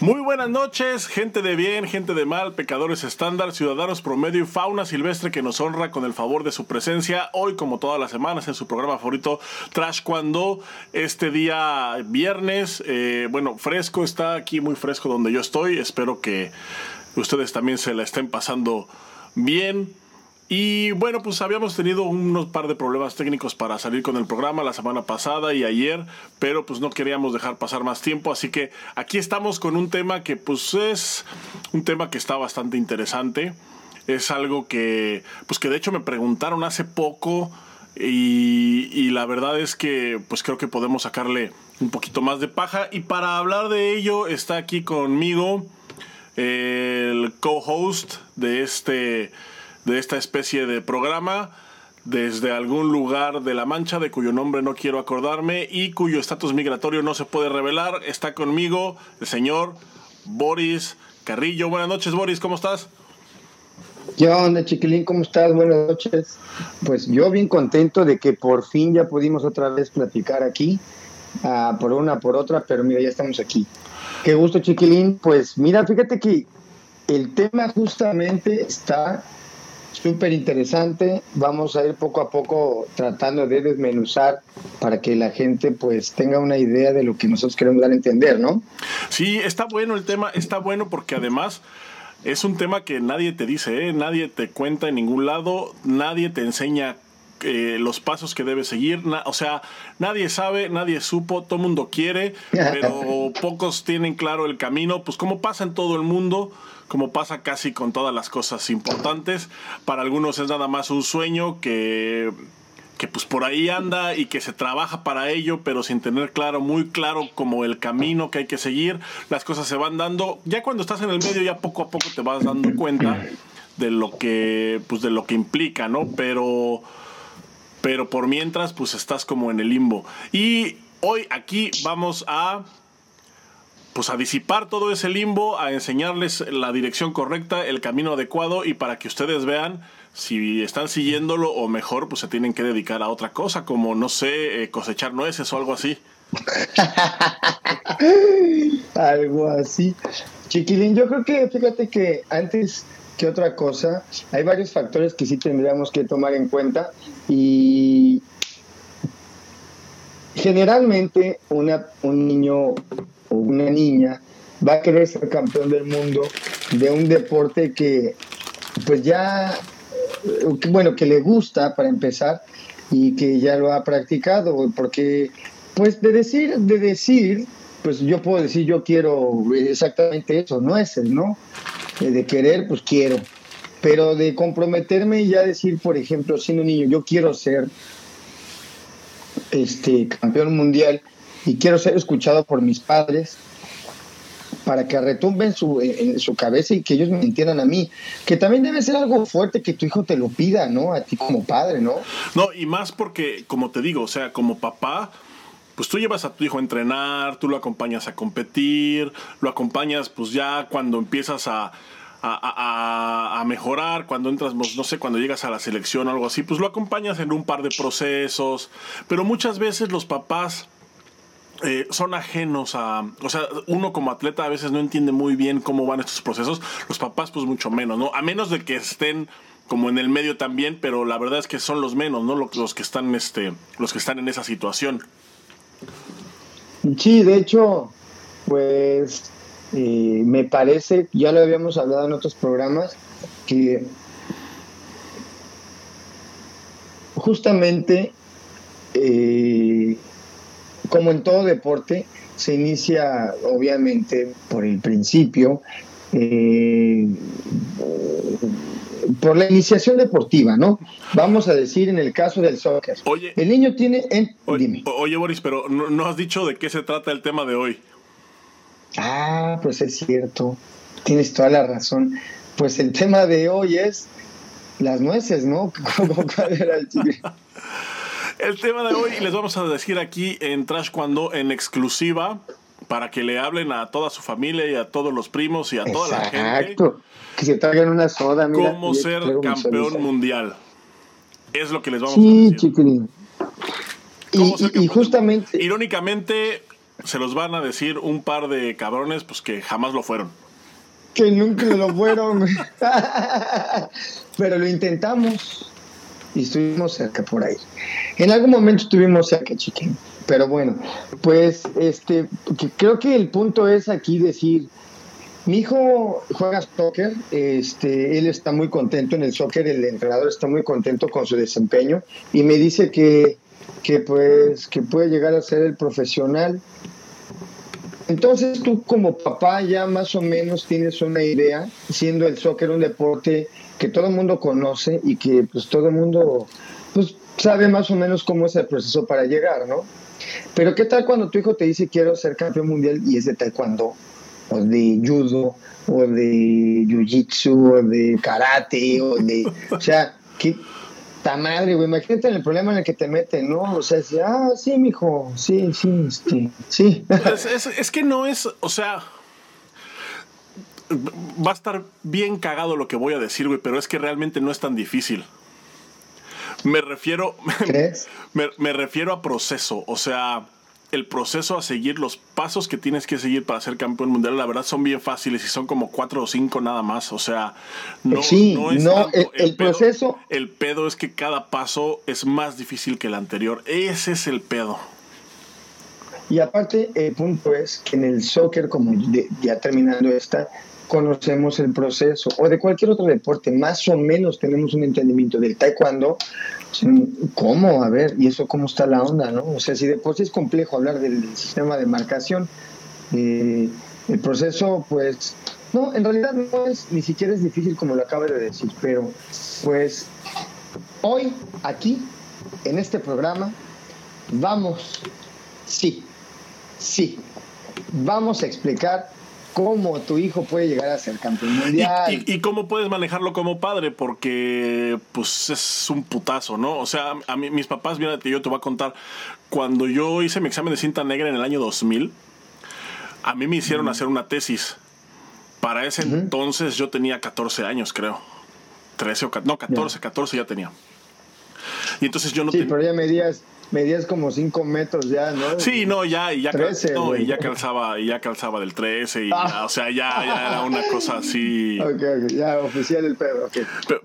Muy buenas noches, gente de bien, gente de mal, pecadores estándar, ciudadanos promedio y fauna silvestre que nos honra con el favor de su presencia hoy como todas las semanas en su programa favorito Trash Cuando este día viernes, eh, bueno, fresco, está aquí muy fresco donde yo estoy, espero que ustedes también se la estén pasando bien. Y bueno, pues habíamos tenido unos par de problemas técnicos para salir con el programa la semana pasada y ayer, pero pues no queríamos dejar pasar más tiempo, así que aquí estamos con un tema que pues es un tema que está bastante interesante. Es algo que pues que de hecho me preguntaron hace poco y, y la verdad es que pues creo que podemos sacarle un poquito más de paja y para hablar de ello está aquí conmigo el co-host de este de esta especie de programa desde algún lugar de La Mancha de cuyo nombre no quiero acordarme y cuyo estatus migratorio no se puede revelar. Está conmigo el señor Boris Carrillo. Buenas noches, Boris, ¿cómo estás? ¿Qué onda, chiquilín? ¿Cómo estás? Buenas noches. Pues yo bien contento de que por fin ya pudimos otra vez platicar aquí, uh, por una, por otra, pero mira, ya estamos aquí. Qué gusto, chiquilín. Pues mira, fíjate que el tema justamente está súper interesante. Vamos a ir poco a poco tratando de desmenuzar para que la gente pues tenga una idea de lo que nosotros queremos dar a entender, ¿no? Sí, está bueno el tema, está bueno porque además es un tema que nadie te dice, ¿eh? nadie te cuenta en ningún lado, nadie te enseña eh, los pasos que debes seguir. o sea, nadie sabe, nadie supo, todo mundo quiere, pero pocos tienen claro el camino. Pues como pasa en todo el mundo, como pasa casi con todas las cosas importantes. Para algunos es nada más un sueño que que pues por ahí anda y que se trabaja para ello, pero sin tener claro, muy claro como el camino que hay que seguir, las cosas se van dando. Ya cuando estás en el medio ya poco a poco te vas dando cuenta de lo que pues de lo que implica, ¿no? Pero pero por mientras pues estás como en el limbo. Y hoy aquí vamos a pues a disipar todo ese limbo, a enseñarles la dirección correcta, el camino adecuado y para que ustedes vean si están siguiéndolo o mejor pues se tienen que dedicar a otra cosa como no sé eh, cosechar nueces o algo así. algo así. Chiquilín, yo creo que fíjate que antes que otra cosa, hay varios factores que sí tendríamos que tomar en cuenta y generalmente una, un niño o una niña va a querer ser campeón del mundo de un deporte que pues ya, bueno, que le gusta para empezar y que ya lo ha practicado, porque pues de decir, de decir, pues yo puedo decir yo quiero exactamente eso, no es el, ¿no? Eh, de querer, pues quiero, pero de comprometerme y ya decir, por ejemplo, siendo niño, yo quiero ser este campeón mundial, y quiero ser escuchado por mis padres para que retumben su, en su cabeza y que ellos me entiendan a mí. Que también debe ser algo fuerte que tu hijo te lo pida, ¿no? A ti como padre, ¿no? No, y más porque, como te digo, o sea, como papá, pues tú llevas a tu hijo a entrenar, tú lo acompañas a competir, lo acompañas pues ya cuando empiezas a, a, a, mejorar, cuando entras, pues, no sé, cuando llegas a la selección o algo así, pues lo acompañas en un par de procesos, pero muchas veces los papás eh, son ajenos a, o sea, uno como atleta a veces no entiende muy bien cómo van estos procesos, los papás pues mucho menos, ¿no? A menos de que estén como en el medio también, pero la verdad es que son los menos, ¿no? Los, que están, este, los que están en esa situación. Sí, de hecho, pues eh, me parece, ya lo habíamos hablado en otros programas, que justamente eh, como en todo deporte, se inicia obviamente por el principio, eh, por la iniciación deportiva, ¿no? Vamos a decir en el caso del soccer. Oye, el niño tiene... oye, oye, Boris, pero no, has dicho de qué se trata el tema de hoy. Ah, pues es cierto, tienes toda la razón. Pues el tema de hoy es las nueces, ¿no? ¿Cuál era el el tema de hoy les vamos a decir aquí en Trash Cuando en exclusiva para que le hablen a toda su familia y a todos los primos y a toda la gente. Exacto. Que se traigan una soda, mira. Cómo ser campeón mundial. Es lo que les vamos a decir. Sí, Y, y justamente. Irónicamente, se los van a decir un par de cabrones pues que jamás lo fueron. Que nunca lo fueron. Pero lo intentamos y estuvimos cerca por ahí. En algún momento estuvimos cerca, chiquín. Pero bueno, pues este, creo que el punto es aquí decir, mi hijo juega soccer, este, él está muy contento en el soccer, el entrenador está muy contento con su desempeño y me dice que, que pues que puede llegar a ser el profesional. Entonces tú como papá ya más o menos tienes una idea, siendo el soccer un deporte que todo el mundo conoce y que pues todo el mundo pues sabe más o menos cómo es el proceso para llegar, ¿no? Pero ¿qué tal cuando tu hijo te dice quiero ser campeón mundial y es de taekwondo? o de judo, o de jiu-jitsu, o de karate, o de. O sea, qué ta madre, güey. Imagínate el problema en el que te meten, ¿no? O sea, ah, sí, mijo, sí, sí, este, sí. Es, es, que no es, o sea. Va a estar bien cagado lo que voy a decir, güey, pero es que realmente no es tan difícil. Me refiero. ¿Crees? Me, me refiero a proceso. O sea el proceso a seguir, los pasos que tienes que seguir para ser campeón mundial, la verdad son bien fáciles y son como cuatro o cinco nada más. O sea, no, sí, no, el, proceso. El pedo es que cada paso es más difícil que el anterior. Ese es el pedo. Y aparte, el punto es que en el soccer, como ya terminando esta, conocemos el proceso, o de cualquier otro deporte, más o menos tenemos un entendimiento del taekwondo, ¿Cómo? A ver, ¿y eso cómo está la onda, no? O sea, si de por sí es complejo hablar del sistema de marcación, eh, el proceso, pues, no, en realidad no es, ni siquiera es difícil como lo acabo de decir, pero pues hoy, aquí, en este programa, vamos, sí, sí, vamos a explicar cómo tu hijo puede llegar a ser campeón mundial. Y, cómo puedes manejarlo como padre, porque pues es un putazo, ¿no? O sea, a mí, mis papás, mira, yo te voy a contar, cuando yo hice mi examen de cinta negra en el año 2000, a mí me hicieron hacer una tesis. Para ese entonces yo tenía 14 años, creo. 13 o no, 14, 14 ya tenía. Y entonces yo no Sí, pero ya medías medías como 5 metros ya, ¿no? Sí, no, ya, y ya, no, y ya calzaba, y ya calzaba del 13, y ah. o sea, ya, ya, era una cosa así. Ok, ok, ya oficial el pedo, ok.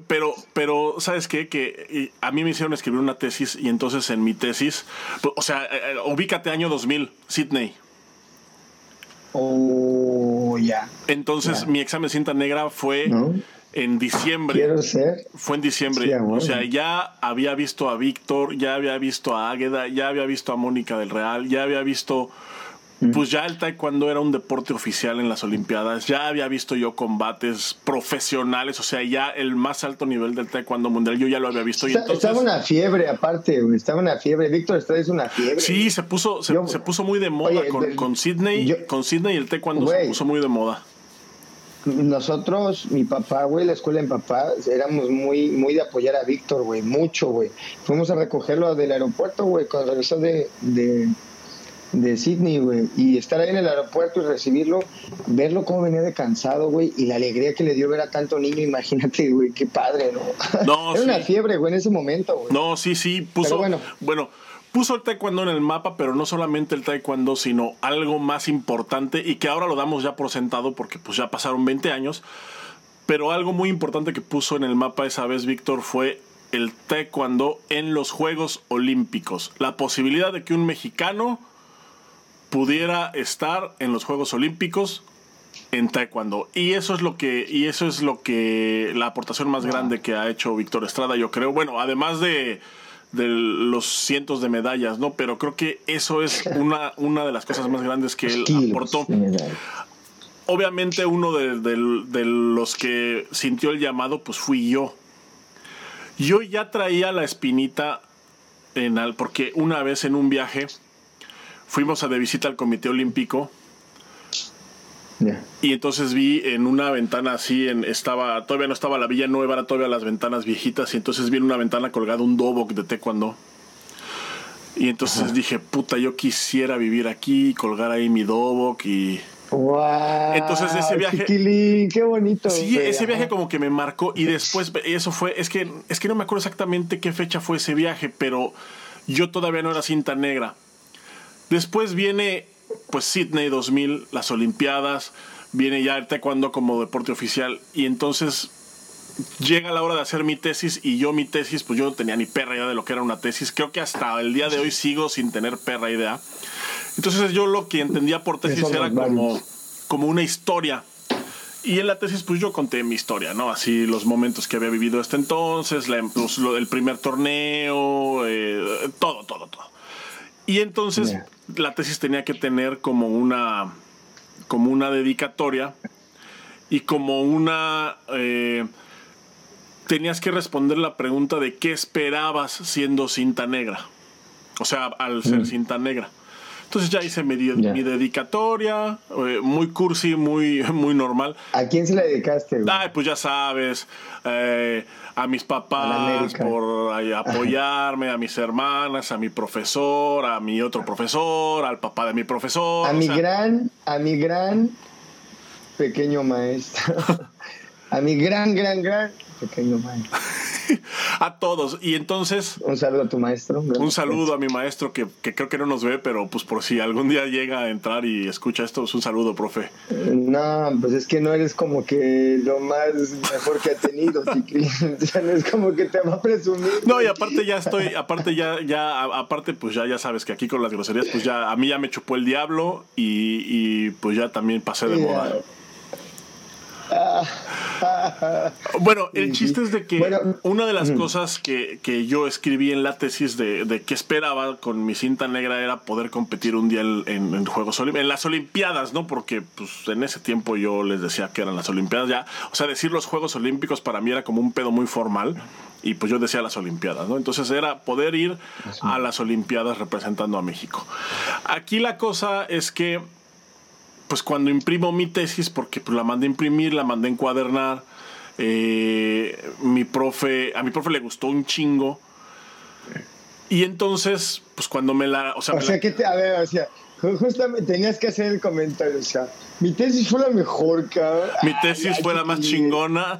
Pero, pero, ¿sabes qué? Que a mí me hicieron escribir una tesis, y entonces en mi tesis, o sea, eh, eh, ubícate año 2000, Sydney. Oh, ya. Entonces mi examen de cinta negra fue en diciembre. Quiero ser. Fue en diciembre. O sea, ya había visto a Víctor, ya había visto a Águeda, ya había visto a Mónica del Real, ya había visto. Mm. Pues ya el taekwondo era un deporte oficial en las Olimpiadas, ya había visto yo combates profesionales, o sea, ya el más alto nivel del taekwondo mundial, yo ya lo había visto. estaba una fiebre aparte, estaba una fiebre. Víctor está es una fiebre. Sí, se puso, se, puso muy de moda con, con, Sydney, con Sydney y el taekwondo se puso muy de moda nosotros, mi papá, güey, la escuela en papá, éramos muy, muy de apoyar a Víctor, güey, mucho, güey. Fuimos a recogerlo del aeropuerto, güey, cuando regresó de, de, de Sydney, güey, y estar ahí en el aeropuerto y recibirlo, verlo cómo venía de cansado, güey, y la alegría que le dio ver a tanto niño, imagínate, güey, qué padre, ¿no? No, Era una fiebre, güey, en ese momento, güey. No, sí, sí, puso, bueno, bueno puso el taekwondo en el mapa, pero no solamente el taekwondo, sino algo más importante y que ahora lo damos ya por sentado porque pues ya pasaron 20 años, pero algo muy importante que puso en el mapa esa vez Víctor fue el taekwondo en los Juegos Olímpicos. La posibilidad de que un mexicano pudiera estar en los Juegos Olímpicos en taekwondo. Y eso es lo que y eso es lo que la aportación más grande que ha hecho Víctor Estrada yo creo. Bueno además de de los cientos de medallas, ¿no? Pero creo que eso es una, una de las cosas más grandes que él aportó. Obviamente uno de, los que sintió el llamado, pues fui yo. Yo ya traía la espinita en al, porque una vez en un viaje fuimos a de visita al Comité Olímpico y entonces vi en una ventana así, en, estaba, todavía no estaba la Villa Nueva, era todavía las ventanas viejitas, y entonces vi en una ventana colgado un dobok de taekwondo. Y entonces dije, puta, yo quisiera vivir aquí, y colgar ahí mi dobok y... Wow, entonces ese viaje qué bonito sí ese viaje como que me marcó y después eso fue es que es que no me acuerdo exactamente qué fecha fue ese viaje pero yo todavía no era cinta negra. Después viene pues Sydney 2000, las Olimpiadas, viene ya el taekwondo como deporte oficial y entonces llega la hora de hacer mi tesis y yo mi tesis, pues yo no tenía ni perra idea de lo que era una tesis. Creo que hasta el día de hoy sigo sin tener perra idea. Entonces yo lo que entendía por tesis era como, como una historia. Y en la tesis, pues yo conté mi historia, ¿no? Así los momentos que había vivido hasta entonces, la, pues, lo del primer torneo, eh, todo, todo, todo. Y entonces la tesis tenía que tener como una, como una dedicatoria y como una... Eh, tenías que responder la pregunta de qué esperabas siendo cinta negra. O sea, al ser cinta negra. Entonces ya hice mi, mi dedicatoria, eh, muy cursi, muy, muy normal. ¿A quién se la dedicaste? Ay, pues ya sabes, eh, a mis papás por apoyarme, a mis hermanas, a mi profesor, a mi otro profesor, al papá de mi profesor. A mi gran, a mi gran pequeño maestro. a mi gran, gran, gran pequeño maestro. a todos. Y entonces. Un saludo a tu maestro. Un saludo a mi maestro que, creo que no nos ve, pero pues por si algún día llega a entrar y escucha esto, es un saludo, profe. No, pues es que no eres como que lo más mejor que ha tenido, no es como que te va a presumir. No, y aparte ya estoy, aparte ya, ya, aparte pues ya, ya sabes que aquí con las groserías, pues ya a mí ya me chupó el diablo y, y pues ya también pasé de moda. bueno, el chiste es de que una de las cosas que, yo escribí en la tesis de, de que esperaba con mi cinta negra era poder competir un día en, Juegos en las Olimpiadas, ¿no? Porque pues, en ese tiempo yo les decía que eran las Olimpiadas ya. O sea, decir los Juegos Olímpicos para mí era como un pedo muy formal y pues yo decía las Olimpiadas, ¿no? Entonces era poder ir a las Olimpiadas representando a México. Aquí la cosa es que pues cuando imprimo mi tesis, porque pues, la mandé a imprimir, la mandé a encuadernar, eh, mi profe, a mi profe le gustó un chingo. Y entonces, pues cuando me la... O sea, que te, a ver, o sea, justamente tenías que hacer el comentario, o sea, mi tesis fue la mejor, cabrón. Mi tesis fue la más chingona.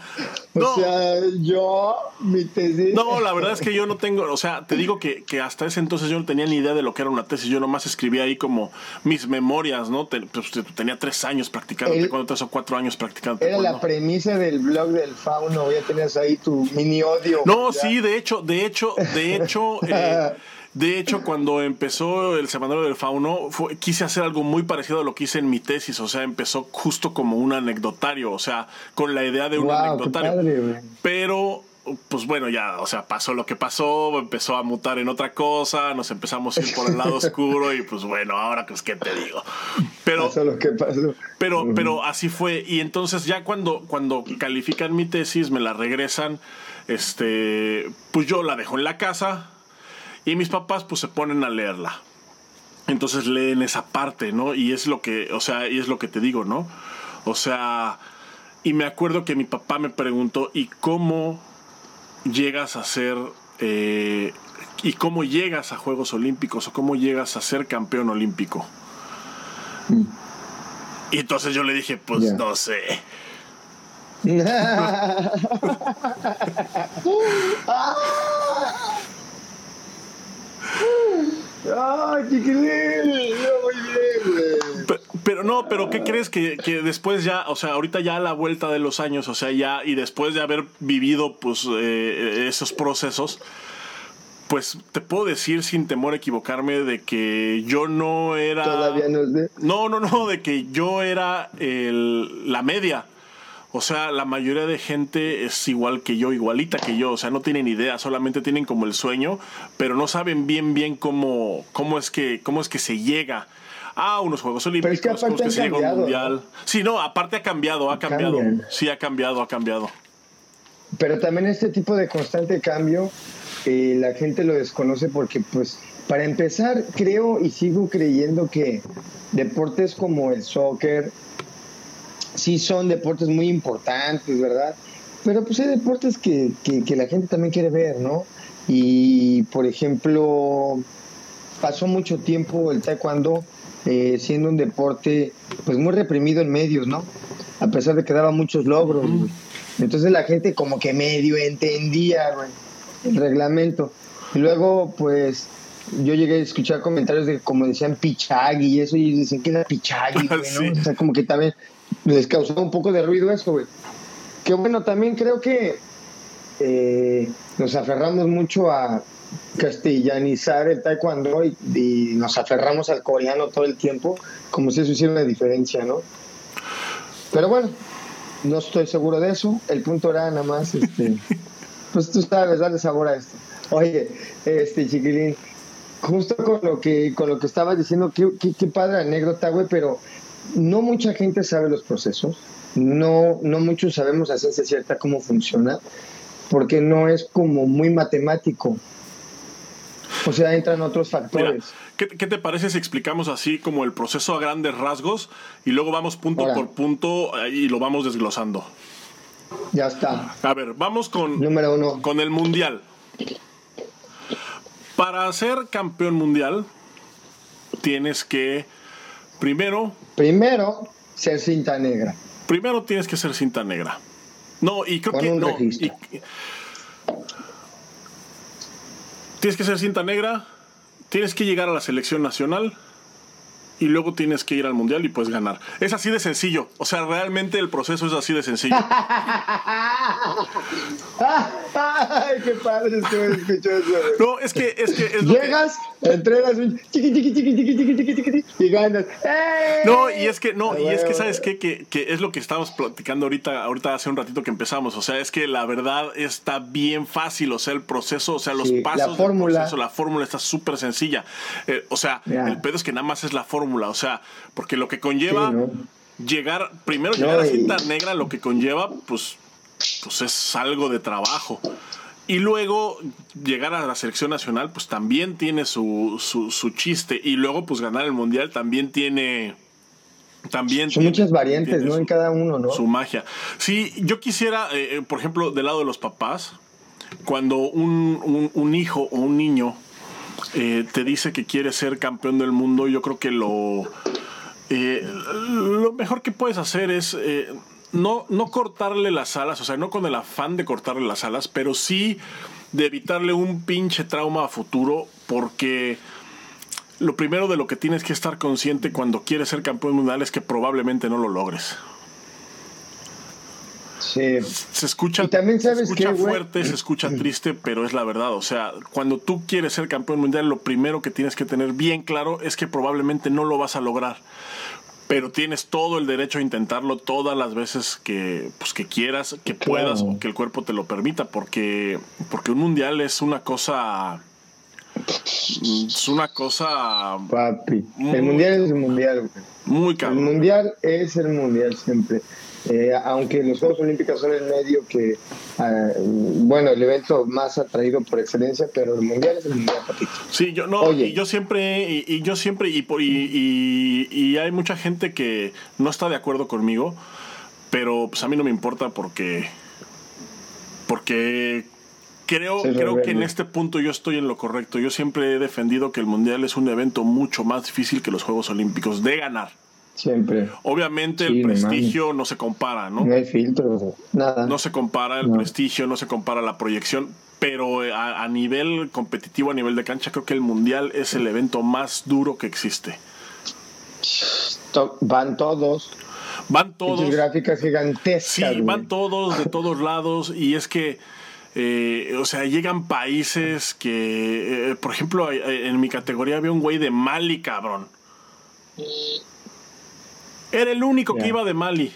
No. O sea, yo, mi tesis. No, la verdad es que yo no tengo, o sea, te digo que, que, hasta ese entonces yo no tenía ni idea de lo que era una tesis. Yo nomás escribía ahí como mis memorias, ¿no? Pues, tenía tres años practicando, cuando tres o cuatro años practicando. Era la premisa del blog del fauno, ya tenías ahí tu mini odio. No, sí, de hecho, de hecho, de hecho. Eh, de hecho, cuando empezó el Semanario del Fauno, quise hacer algo muy parecido a lo que hice en mi tesis. O sea, empezó justo como un anecdotario, o sea, con la idea de un anecdotario. Pero pues bueno, ya, o sea, pasó lo que pasó, empezó a mutar en otra cosa, nos empezamos a ir por el lado oscuro y pues bueno, ahora pues qué te digo. Pero pasó lo que pasó. Pero pero así fue y entonces ya cuando cuando califican mi tesis, me la regresan, este, pues yo la dejo en la casa y mis papás pues se ponen a leerla. Entonces leen esa parte, ¿no? Y es lo que, o sea, y es lo que te digo, ¿no? O sea, y me acuerdo que mi papá me preguntó, ¿y cómo llegas a ser, eh, y cómo llegas a Juegos Olímpicos o cómo llegas a ser campeón olímpico? Mm. Y entonces yo le dije, pues no sé. ¡Ay, qué Pero, no, pero ¿qué crees que, después ya, o sea, ahorita ya a la vuelta de los años, o sea, ya, y después de haber vivido, pues, eh, esos procesos, pues te puedo decir sin temor a equivocarme de que yo no era. Todavía no es de. No, no, no, de que yo era el, la media. O sea, la mayoría de gente es igual que yo, igualita que yo. O sea, no tienen idea, solamente tienen como el sueño, pero no saben bien, bien cómo, cómo, es, que, cómo es que se llega a unos Juegos Olímpicos, pero es que, se llega un mundial. Sí, no, aparte ha cambiado, ha cambiado. Sí, ha cambiado, ha cambiado. Pero también este tipo de constante cambio, eh, la gente lo desconoce porque, pues, para empezar, creo y sigo creyendo que deportes como el soccer, sí son deportes muy importantes, ¿verdad? Pero pues hay deportes que, que, la gente también quiere ver, ¿no? Y por ejemplo, pasó mucho tiempo el taekwondo eh, siendo un deporte pues muy reprimido en medios, ¿no? A pesar de que daba muchos logros. Entonces la gente como que medio entendía el reglamento. Y luego pues yo llegué a escuchar comentarios de como decían Pichagui y eso, y decían que era Pichagui, güey, ¿no? O sea, como que también les causó un poco de ruido eso, güey. Que bueno, también creo que eh, nos aferramos mucho a castellanizar el taekwondo y, y, nos aferramos al coreano todo el tiempo, como si eso hiciera una diferencia, ¿no? Pero bueno, no estoy seguro de eso. El punto era nada más, este, pues tú sabes, darle sabor a esto. Oye, este chiquilín, justo con lo que con lo que estabas diciendo, qué, qué, qué padre anécdota, güey, pero no mucha gente sabe los procesos, no, no muchos sabemos a ciencia cierta cómo funciona, porque no es como muy matemático. O sea, entran otros factores. Mira, ¿qué, ¿qué, te parece si explicamos así como el proceso a grandes rasgos y luego vamos punto Ahora. por punto eh, y lo vamos desglosando? Ya está. A ver, vamos con, Número uno. con el mundial. Para ser campeón mundial, tienes que primero, Primero, ser cinta negra. primero tienes que ser cinta negra. No, y creo Con que un no. registro. y- tienes que ser cinta negra, tienes que llegar a la selección nacional y luego tienes que ir al mundial y puedes ganar. Es así de sencillo. O sea, realmente el proceso es así de sencillo. Ay, qué padre estuvo escuchando. No, es que es que es llegas, que... entregas un chiqui, chiqui, chiqui, y ganas. ¡Ey! No, y es que no, y es que ah, sabes qué que, que es lo que estábamos platicando ahorita, ahorita hace un ratito que empezamos, o sea, es que la verdad está bien fácil, o sea, el proceso, o sea, los sí, pasos la fórmula, proceso, la fórmula está súper sencilla. Eh, o sea, yeah. el pedo es que nada más es la fórmula o sea, porque lo que conlleva Sí, ¿no? llegar, primero No, llegar a y- cinta negra, lo que conlleva, pues, pues es algo de trabajo. Y luego llegar a la selección nacional, pues también tiene su, su, su chiste. Y luego, pues ganar el mundial también tiene. También Son tiene- muchas variantes, ¿no? su- En cada uno, ¿no? su magia. Sí, yo quisiera, eh, eh, por ejemplo, del lado de los papás, cuando un, un- un hijo o un niño eh, te dice que quiere ser campeón del mundo, yo creo que lo, eh, lo mejor que puedes hacer es eh, no, no cortarle las alas, o sea, no con el afán de cortarle las alas, pero sí de evitarle un pinche trauma a futuro, porque lo primero de lo que tienes que estar consciente cuando quieres ser campeón mundial es que probablemente no lo logres. Sí. Se escucha, Y también se escucha fuerte, se escucha triste, pero es la verdad. O sea, cuando tú quieres ser campeón mundial, lo primero que tienes que tener bien claro es que probablemente no lo vas a lograr. Pero tienes todo el derecho a intentarlo todas las veces que, pues, que quieras, que puedas o que el cuerpo te lo permita, porque, porque un mundial es una cosa. Es una cosa Papi. Muy- El mundial es el mundial, muy El cabrón. mundial es el mundial siempre. Eh, aunque los Juegos Olímpicos son el medio que, ah, bueno, el evento más atraído por excelencia, pero el mundial es el mundial, papito. Sí, yo no, Oye. y yo siempre, y, y yo siempre, y, por, y, y- hay mucha gente que no está de acuerdo conmigo, pero pues a mí no me importa porque, porque creo, creo que en este punto yo estoy en lo correcto. Yo siempre he defendido que el mundial es un evento mucho más difícil que los Juegos Olímpicos de ganar. Siempre. Obviamente Sí, el prestigio no se compara, ¿no? No hay filtros, nada. No se compara el No. prestigio, no se compara la proyección, pero eh, a, a nivel competitivo, a nivel de cancha, creo que el Mundial es el evento más duro que existe. Van todos. Van Todos. gráficas gigantescas. sí, güey. van todos de todos lados y es que, eh, o sea, llegan países que, eh, por ejemplo, en mi categoría había un güey de Mali, cabrón. Era el único que iba de Mali.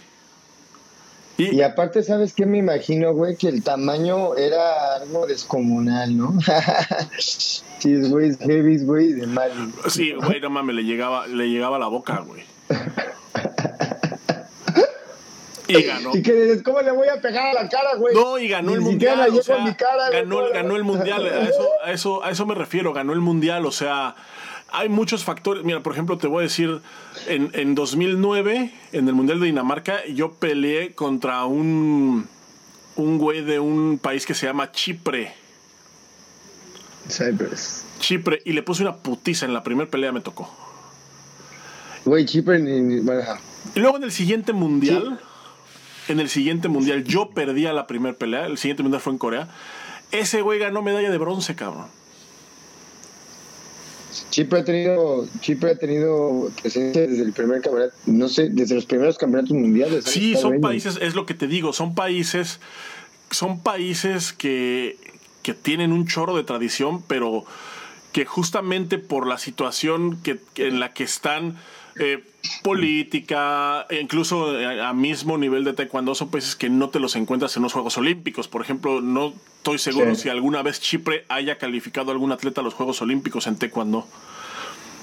Y, Y aparte, ¿sabes qué me imagino, güey? Que el tamaño era algo descomunal, ¿no? sí, güey, es heavy, güey, de Mali. sí, güey, no mames, le llegaba, le llegaba a la boca, güey. Y ganó. Y que dices, ¿cómo le voy a pegar a la cara, güey? No, y ganó Ni el mundial. la o llevo sea, a mi cara, güey, ganó, ¿cómo la- ganó el mundial. A eso, a, eso, a eso me refiero, ganó el mundial. O sea, hay muchos factores. Mira, por ejemplo, te voy a decir, en, en 2009, en el mundial de Dinamarca, yo peleé contra un, un güey de un país que se llama Chipre. Cypress. Chipre, y le puse una putiza en la primera pelea, me tocó. Güey, Chipre, ni. Y luego en el siguiente mundial, en el siguiente mundial, yo perdí a la primera pelea. El siguiente mundial fue en Corea. Ese güey ganó medalla de bronce, cabrón. Chipre ha tenido, Chipre ha tenido presencia desde el primer campeonato, no sé, desde los primeros campeonatos mundiales. Sí, son países, es lo que te digo, son países, son países que, que tienen un chorro de tradición, pero que justamente por la situación que, en la que están, eh, política, e incluso a, mismo nivel de taekwondo, son países que no te los encuentras en los Juegos Olímpicos. Por ejemplo, no estoy seguro si alguna vez Chipre haya calificado a algún atleta a los Juegos Olímpicos en taekwondo.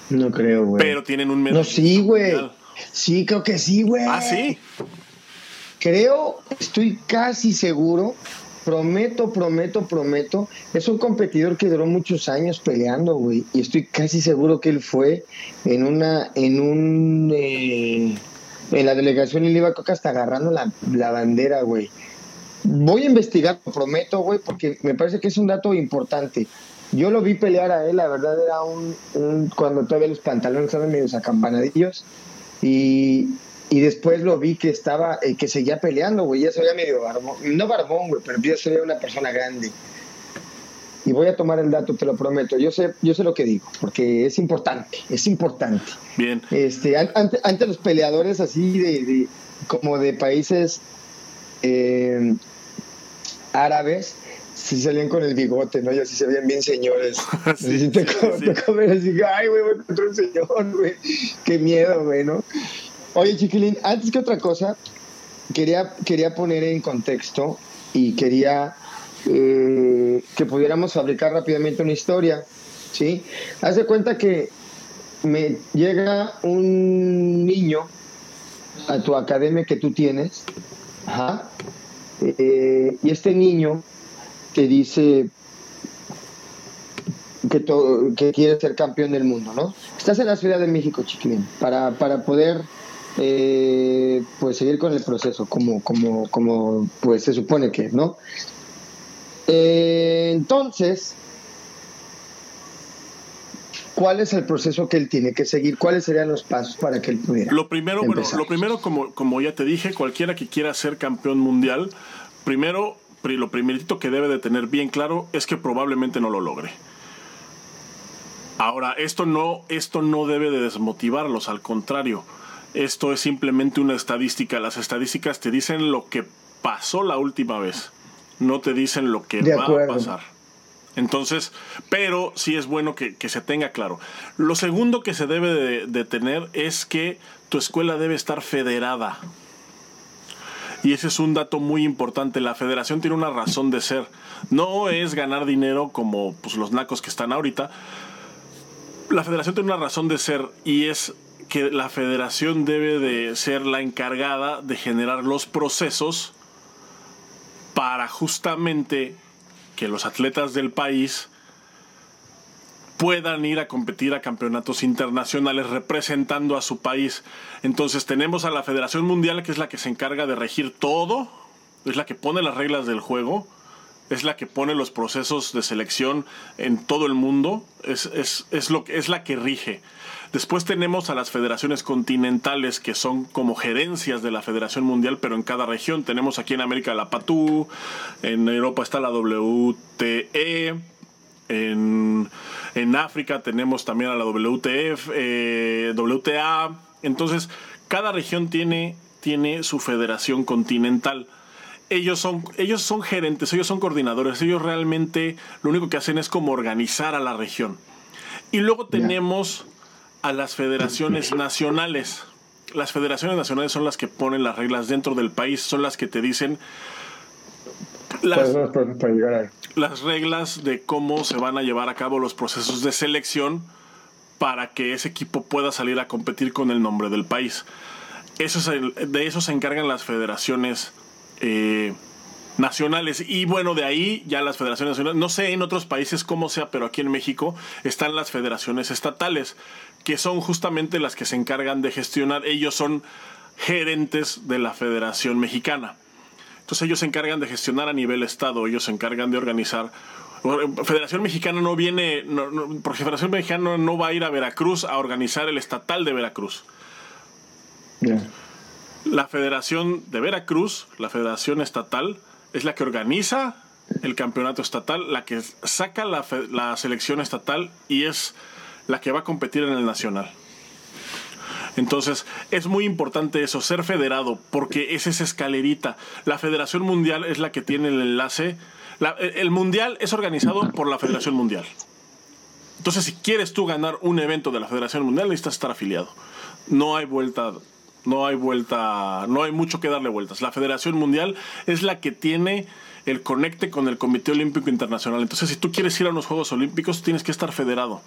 No creo, güey. Pero tienen un No, sí, güey. Sí, creo que sí, güey. Ah, sí. Creo, estoy casi seguro Prometo, prometo, prometo. Es un competidor que duró muchos años peleando, güey. Y estoy casi seguro que él fue en una, en un, eh, en la delegación y le hasta agarrando la, la bandera, güey. Voy a investigar, prometo, güey, porque me parece que es un dato importante. Yo lo vi pelear a él, la verdad era un, un cuando todavía los pantalones estaban medio acampanadillos y, y después lo vi que estaba, eh, que seguía peleando, güey. Ya se veía medio barbón. No barbón, güey, pero ya se veía una persona grande. Y voy a tomar el dato, te lo prometo. Yo sé, yo sé lo que digo, porque es importante, es importante. Bien. Este, ante, los peleadores así de, como de países eh, árabes, sí salían con el bigote, ¿no? Y así se veían bien señores. sí, te, así, ay, güey, voy contra un señor, güey. Qué miedo, güey, ¿no? Oye, Chiquilín, antes que otra cosa, quería, quería poner en contexto y quería eh, que pudiéramos fabricar rápidamente una historia, ¿sí? Haz de cuenta que me llega un niño a tu academia que tú tienes, ajá, eh, y este niño te dice que, que quiere ser campeón del mundo, ¿no? Estás en la Ciudad de México, Chiquilín, para, para poder eh, pues seguir con el proceso como, como, como pues se supone que, ¿no? Eh, entonces, ¿cuál es el proceso que él tiene que seguir? ¿Cuáles serían los pasos para que él pudiera? Lo primero, bueno, lo primero, como, como ya te dije, cualquiera que quiera ser campeón mundial, primero, lo primerito que debe de tener bien claro es que probablemente no lo logre. Ahora, esto no, esto no debe de desmotivarlos, al contrario esto es simplemente una estadística. Las estadísticas te dicen lo que pasó la última vez, no te dicen lo que va a pasar. Entonces, pero sí es bueno que, se tenga claro. Lo segundo que se debe de, tener es que tu escuela debe estar federada. Y ese es un dato muy importante. La federación tiene una razón de ser. No es ganar dinero como pues, los nacos que están ahorita. La federación tiene una razón de ser y es que la federación debe de ser la encargada de generar los procesos para justamente que los atletas del país puedan ir a competir a campeonatos internacionales representando a su país. Entonces tenemos a la Federación Mundial que es la que se encarga de regir todo, es la que pone las reglas del juego, es la que pone los procesos de selección en todo el mundo, es, es, lo, es la que rige. Después tenemos a las federaciones continentales que son como gerencias de la Federación Mundial, pero en cada región. Tenemos aquí en América la PATU, en Europa está la WTE, en, África tenemos también a la WTF, eh, WTA. Entonces, cada región tiene, tiene su federación continental ellos son, ellos son gerentes, ellos son coordinadores, ellos realmente lo único que hacen es como organizar a la región. Y luego tenemos a las federaciones nacionales. Las federaciones nacionales son las que ponen las reglas dentro del país, son las que te dicen las, las reglas de cómo se van a llevar a cabo los procesos de selección para que ese equipo pueda salir a competir con el nombre del país. Eso es de eso se encargan las federaciones eh, nacionales. Y bueno, de ahí ya las federaciones nacionales, no sé en otros países cómo sea, pero aquí en México están las federaciones estatales, que son justamente las que se encargan de gestionar, ellos son gerentes de la Federación Mexicana. Entonces ellos se encargan de gestionar a nivel estado, ellos se encargan de organizar. Federación Mexicana no viene, porque Federación Mexicana no va a ir a Veracruz a organizar el estatal de Veracruz. La Federación de Veracruz, la Federación Estatal, es la que organiza el campeonato estatal, la que saca la, selección estatal y es la que va a competir en el nacional. Entonces, es muy importante eso, ser federado, porque es esa escalerita. La Federación Mundial es la que tiene el enlace. el Mundial es organizado por la Federación Mundial. Entonces, si quieres tú ganar un evento de la Federación Mundial, necesitas estar afiliado. No hay vuelta, no hay vuelta, no hay mucho que darle vueltas. La Federación Mundial es la que tiene el conecte con el Comité Olímpico Internacional. Entonces, si tú quieres ir a unos Juegos Olímpicos, tienes que estar federado.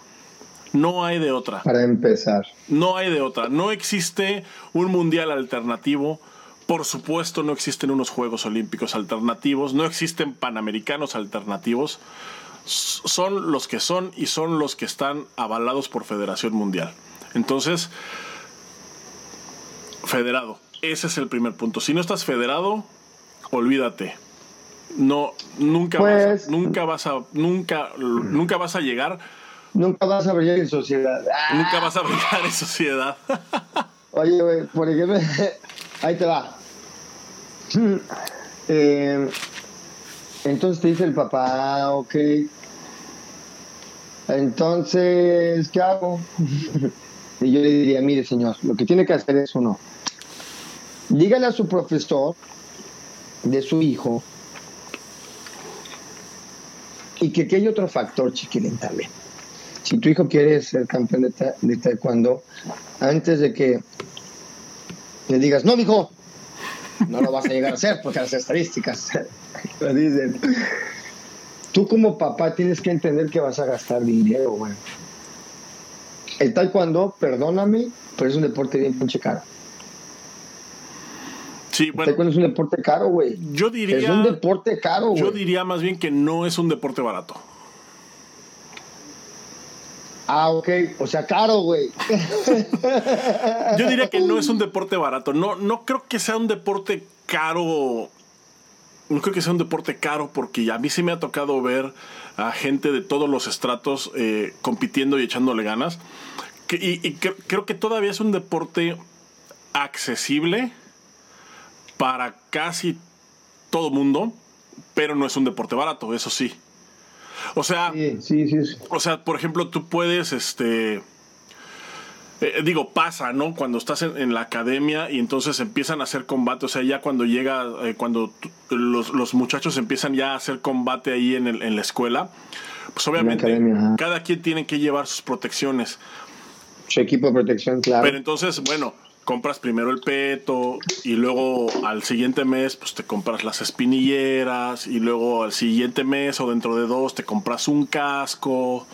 No hay de otra. Para empezar. No hay de otra. No existe un mundial alternativo. Por supuesto, no existen unos Juegos Olímpicos alternativos. No existen Panamericanos alternativos. Son los que son y son los que están avalados por Federación Mundial. Entonces, federado. Ese es el primer punto. Si no estás federado, olvídate. No, nunca, vas, a, pues, nunca vas a, nunca, nunca vas a llegar Nunca vas a brillar en sociedad. Nunca vas a brillar en sociedad. Oye, güey, por ejemplo, ahí te va. Eh, entonces te dice el papá, ok. Entonces, ¿qué hago? Y yo le diría, mire señor, lo que tiene que hacer es uno. Dígale a su profesor de su hijo y que hay otro factor, chiquilín, también si tu hijo quiere ser campeón de, taekwondo, antes de que le digas, no, hijo, no lo vas a llegar a hacer porque las estadísticas lo dicen. Tú como papá tienes que entender que vas a gastar dinero, güey. El taekwondo, perdóname, pero es un deporte bien pinche caro. Sí, bueno. El taekwondo es un deporte caro, güey. Yo diría. Es un deporte caro, güey. Yo diría más bien que no es un deporte barato. Ah, ok. O sea, caro, güey. Yo diría que no es un deporte barato. No, no creo que sea un deporte caro. No creo que sea un deporte caro porque a mí sí me ha tocado ver a gente de todos los estratos eh, compitiendo y echándole ganas. Y, creo que todavía es un deporte accesible para casi todo mundo, pero no es un deporte barato, eso sí. O sea, o sea, por ejemplo, tú puedes, este, eh, digo, pasa, ¿no? Cuando estás en, la academia y entonces empiezan a hacer combate, o sea, ya cuando llega, eh, cuando los, muchachos empiezan ya a hacer combate ahí en, el, en la escuela, pues obviamente cada quien tiene que llevar sus protecciones. Su equipo de protección, claro. Pero entonces, bueno, compras primero el peto y luego al siguiente mes pues te compras las espinilleras y luego al siguiente mes o dentro de dos te compras un casco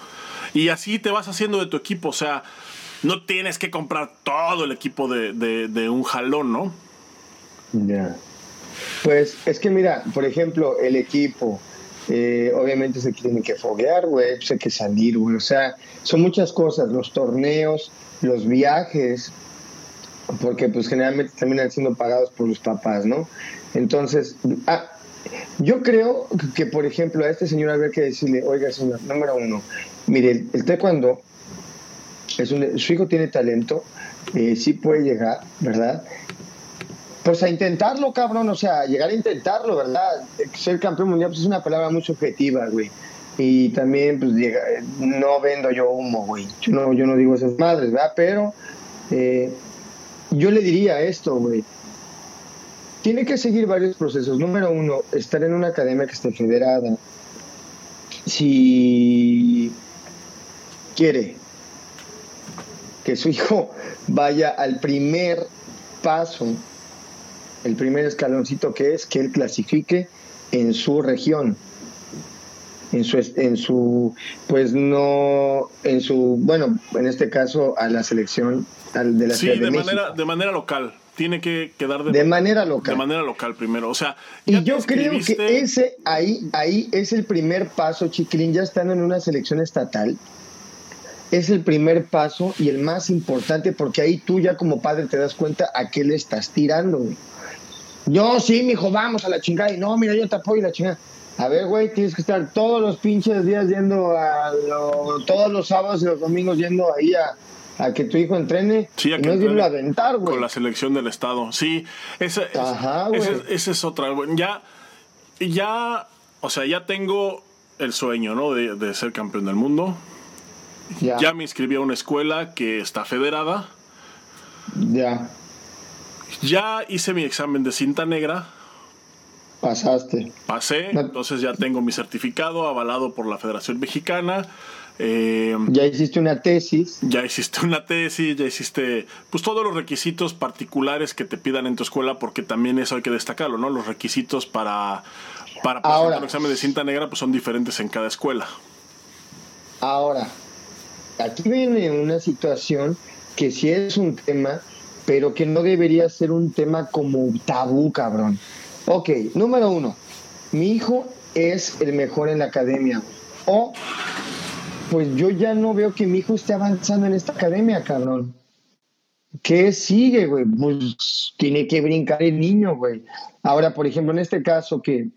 y así te vas haciendo de tu equipo, o sea, no tienes que comprar todo el equipo de, un jalón, ¿no? Ya. Pues es que mira, por ejemplo, el equipo, eh, obviamente se tiene que foguear, güey, pues hay que salir, güey, o sea, son muchas cosas, los torneos, los viajes, porque pues generalmente terminan siendo pagados por los papás, ¿no? Entonces, ah, yo creo que, por ejemplo, a este señor habría que decirle, oiga, señor, número uno, mire, el, taekwondo, es un, su hijo tiene talento, eh, sí puede llegar, ¿verdad? Pues a intentarlo, cabrón, o sea, llegar a intentarlo, ¿verdad? Ser campeón mundial pues, es una palabra muy subjetiva, güey. Y también, pues, no vendo yo humo, güey. Yo no, yo no digo esas madres, ¿verdad? Pero eh, yo le diría esto, güey. Tiene que seguir varios procesos. Número uno, estar en una academia que esté federada. Si quiere que su hijo vaya al primer paso, el primer escaloncito que es que él clasifique en su región, en su, en su, pues no, en su, bueno, en este caso a la selección de la sí, de, manera, de manera local. Tiene que quedar de, de, manera local. De manera local primero. O sea, y yo creo que ese ahí, ahí es el primer paso, Chiquilín, ya estando en una selección estatal. Es el primer paso y el más importante porque ahí tú ya como padre te das cuenta a qué le estás tirando. Yo sí, mijo, vamos a la chingada. Y no, mira, yo te apoyo la chingada. A ver, güey, tienes que estar todos los pinches días yendo a todos los sábados y los domingos yendo ahí a, a que tu hijo entrene sí, a que no aventar, güey. Con la selección del Estado. Sí, esa, esa es otra. Ya, ya, o sea, ya tengo el sueño, ¿no? De, ser campeón del mundo. Ya. ya me inscribí a una escuela que está federada. Ya. Ya hice mi examen de cinta negra. Pasaste. Pasé, entonces ya tengo mi certificado avalado por la Federación Mexicana. Eh, ya hiciste una tesis. Ya hiciste una tesis, ya hiciste pues todos los requisitos particulares que te pidan en tu escuela, porque también eso hay que destacarlo, ¿no? Los requisitos para, para presentar un examen de cinta negra pues son diferentes en cada escuela. Ahora, aquí viene una situación que sí es un tema, pero que no debería ser un tema como tabú, cabrón. Ok, número uno, mi hijo es el mejor en la academia. O, pues yo ya no veo que mi hijo esté avanzando en esta academia, cabrón. ¿Qué sigue, güey? Pues tiene que brincar el niño, güey. Ahora, por ejemplo, en este caso que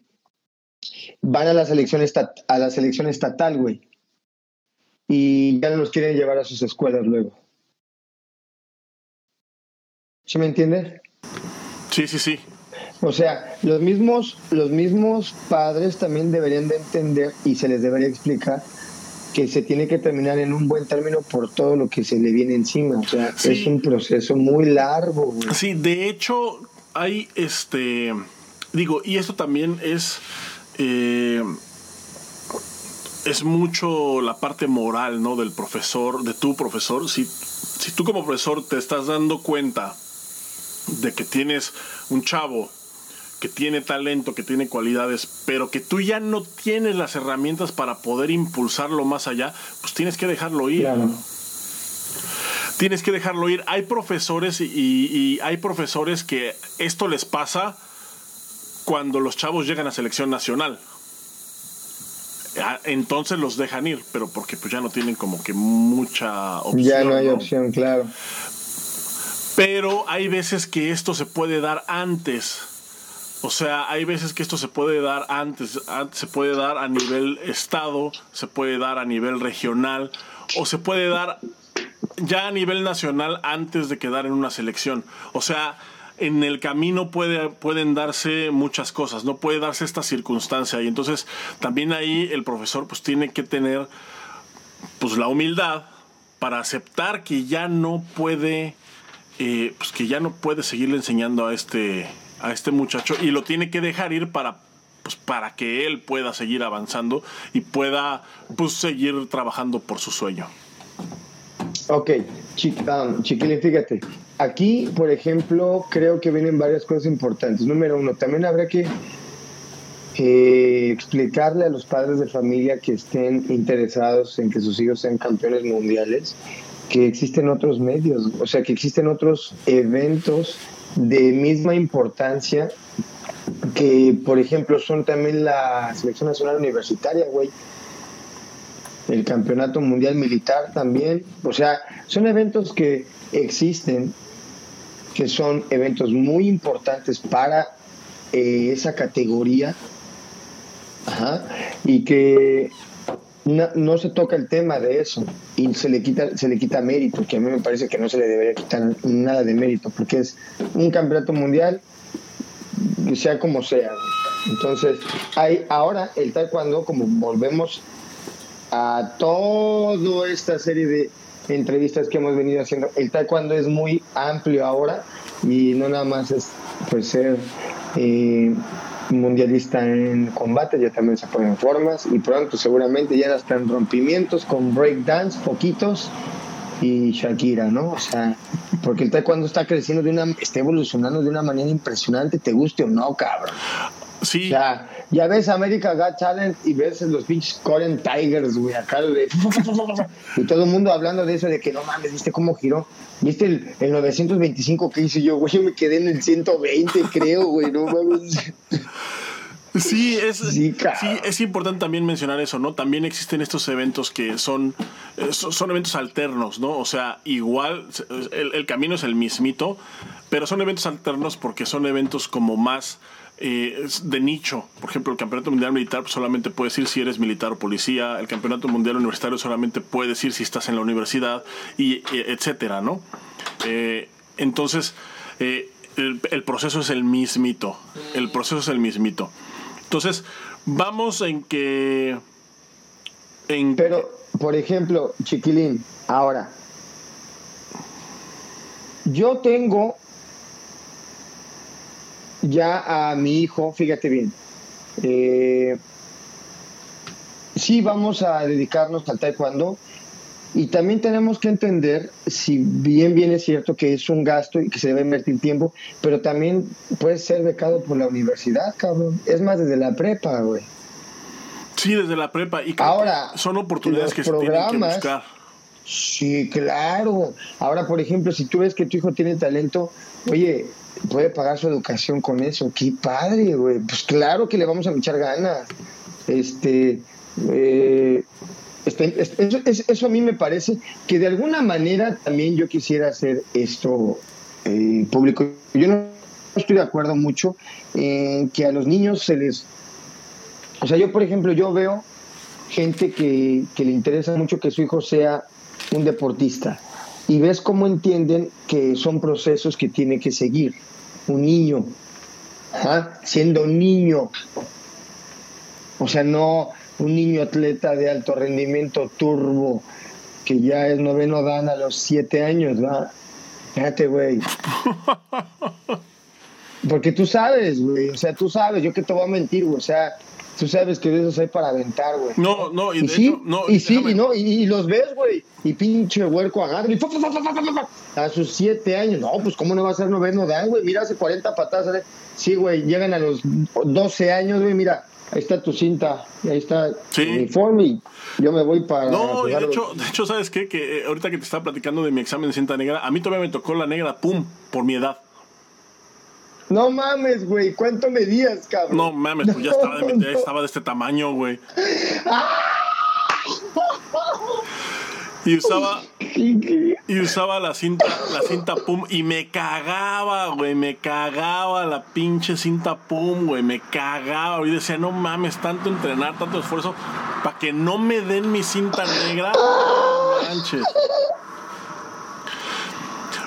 van a la selección, a la selección estatal, güey. Y ya los quieren llevar a sus escuelas luego. ¿Sí me entiendes? Sí, sí, sí. O sea, los mismos, los mismos padres también deberían de entender y se les debería explicar que se tiene que terminar en un buen término por todo lo que se le viene encima. O sea, es un proceso muy largo. Sí, de hecho, hay este, digo, y esto también es, eh, es mucho la parte moral, ¿no? Del profesor, de tu profesor. Si, si tú como profesor te estás dando cuenta de que tienes un chavo que tiene talento, que tiene cualidades, pero que tú ya no tienes las herramientas para poder impulsarlo más allá, pues tienes que dejarlo ir. Tienes que dejarlo ir. Hay profesores y, hay profesores que esto les pasa cuando los chavos llegan a selección nacional. Ah, entonces los dejan ir, pero porque pues ya no tienen como que mucha opción. Ya no hay opción, claro. Pero hay veces que esto se puede dar antes o sea, hay veces que esto se puede dar antes, se puede dar a nivel estado, se puede dar a nivel regional o se puede dar ya a nivel nacional antes de quedar en una selección. O sea, en el camino puede, pueden darse muchas cosas, no puede darse esta circunstancia y entonces también ahí el profesor pues tiene que tener pues la humildad para aceptar que ya no puede eh, pues que ya no puede seguirle enseñando a este a este muchacho y lo tiene que dejar ir para pues para que él pueda seguir avanzando y pueda pues seguir trabajando por su sueño. Ok, um, chiquilín, fíjate, aquí, por ejemplo, creo que vienen varias cosas importantes. Número uno, también habrá que eh, explicarle a los padres de familia que estén interesados en que sus hijos sean campeones mundiales que existen otros medios, o sea, que existen otros eventos de misma importancia que, por ejemplo, son también la Selección Nacional Universitaria, güey. El Campeonato Mundial Militar también. O sea, son eventos que existen, que son eventos muy importantes para eh, esa categoría. Ajá, y que no, se toca el tema de eso. Y se le quita se le quita mérito que a mí me parece que no se le debería quitar nada de mérito porque es un campeonato mundial sea como sea. Entonces hay ahora el taekwondo como volvemos a toda esta serie de entrevistas que hemos venido haciendo el taekwondo es muy amplio ahora y no nada más es pues ser eh, mundialista en combate, ya también se ponen formas y pronto seguramente ya están rompimientos con breakdance, poquitos y Shakira, ¿no? O sea, porque el taekwondo está creciendo de una, está evolucionando de una manera impresionante, te guste o no, cabrón. Sí. O sea, ya ves América Got Talent y ves los pinches Korean Tigers, güey, acá de... Y todo el mundo hablando de eso, de que no mames, ¿viste cómo giró? ¿Viste el, el 925 que hice yo, güey? Yo me quedé en el 120, creo, güey, no mames. Sí, es, sí, es importante también mencionar eso, ¿no? También existen estos eventos que son, eh, son eventos alternos, ¿no? O sea, igual el, el camino es el mismito, pero son eventos alternos porque son eventos como más eh, de nicho. Por ejemplo, el Campeonato Mundial Militar solamente puede decir si eres militar o policía. El Campeonato Mundial Universitario solamente puede decir si estás en la universidad, y, etcétera, ¿no? Eh, entonces, eh, el, proceso es el mismito. El proceso es el mismito. Entonces, vamos en que En- Pero, por ejemplo, chiquilín, ahora, yo tengo ya a mi hijo, fíjate bien, eh, sí vamos a dedicarnos al taekwondo y también tenemos que entender, si bien bien es cierto que es un gasto y que se debe invertir tiempo, pero también puede ser becado por la universidad, cabrón. Es más, desde la prepa, güey. Sí, desde la prepa. Y Ahora, son oportunidades que se tienen que buscar. Sí, claro. Ahora, por ejemplo, si tú ves que tu hijo tiene talento, oye, puede pagar su educación con eso. Qué padre, güey. Pues claro que le vamos a echar ganas. Este, eh, este, eso, es- eso a mí me parece que de alguna manera también yo quisiera hacer esto eh, público. Yo no estoy de acuerdo mucho en que a los niños se les... O sea, yo, por ejemplo, yo veo gente que, que le interesa mucho que su hijo sea un deportista y ves cómo entienden que son procesos que tiene que seguir un niño, ajá, siendo un niño, o sea, no un niño atleta de alto rendimiento turbo que ya es noveno dan a los siete años, ¿va? Fíjate, güey. Porque tú sabes, güey, o sea, tú sabes, yo que te voy a mentir, güey, o sea, Tú sabes que de esos hay para aventar, güey. No, no, y, sí, no, y sí, y no, y, los ves, güey. Y pinche huerco agarra y fa, fa, fa, a sus siete años. No, pues cómo no va a ser noveno dan, güey. Mira, hace 40 patadas. ¿sabes? Sí, güey, llegan a los 12 años, güey, mira. Ahí está tu cinta, ahí está sí. tu uniforme y yo me voy para... No, de hecho, de hecho, ¿sabes qué? Que eh, ahorita que te estaba platicando de mi examen de cinta negra, a mí todavía me tocó la negra, pum, por mi edad. No mames, güey, ¿cuánto medías, cabrón? No mames, pues ya estaba de, No, estaba de este tamaño, güey. Y usaba, y usaba la cinta, la cinta pum y me cagaba, güey, me cagaba la pinche cinta pum, güey, me cagaba. Y decía, no mames, tanto entrenar, tanto esfuerzo, para que no me den mi cinta negra. Manches.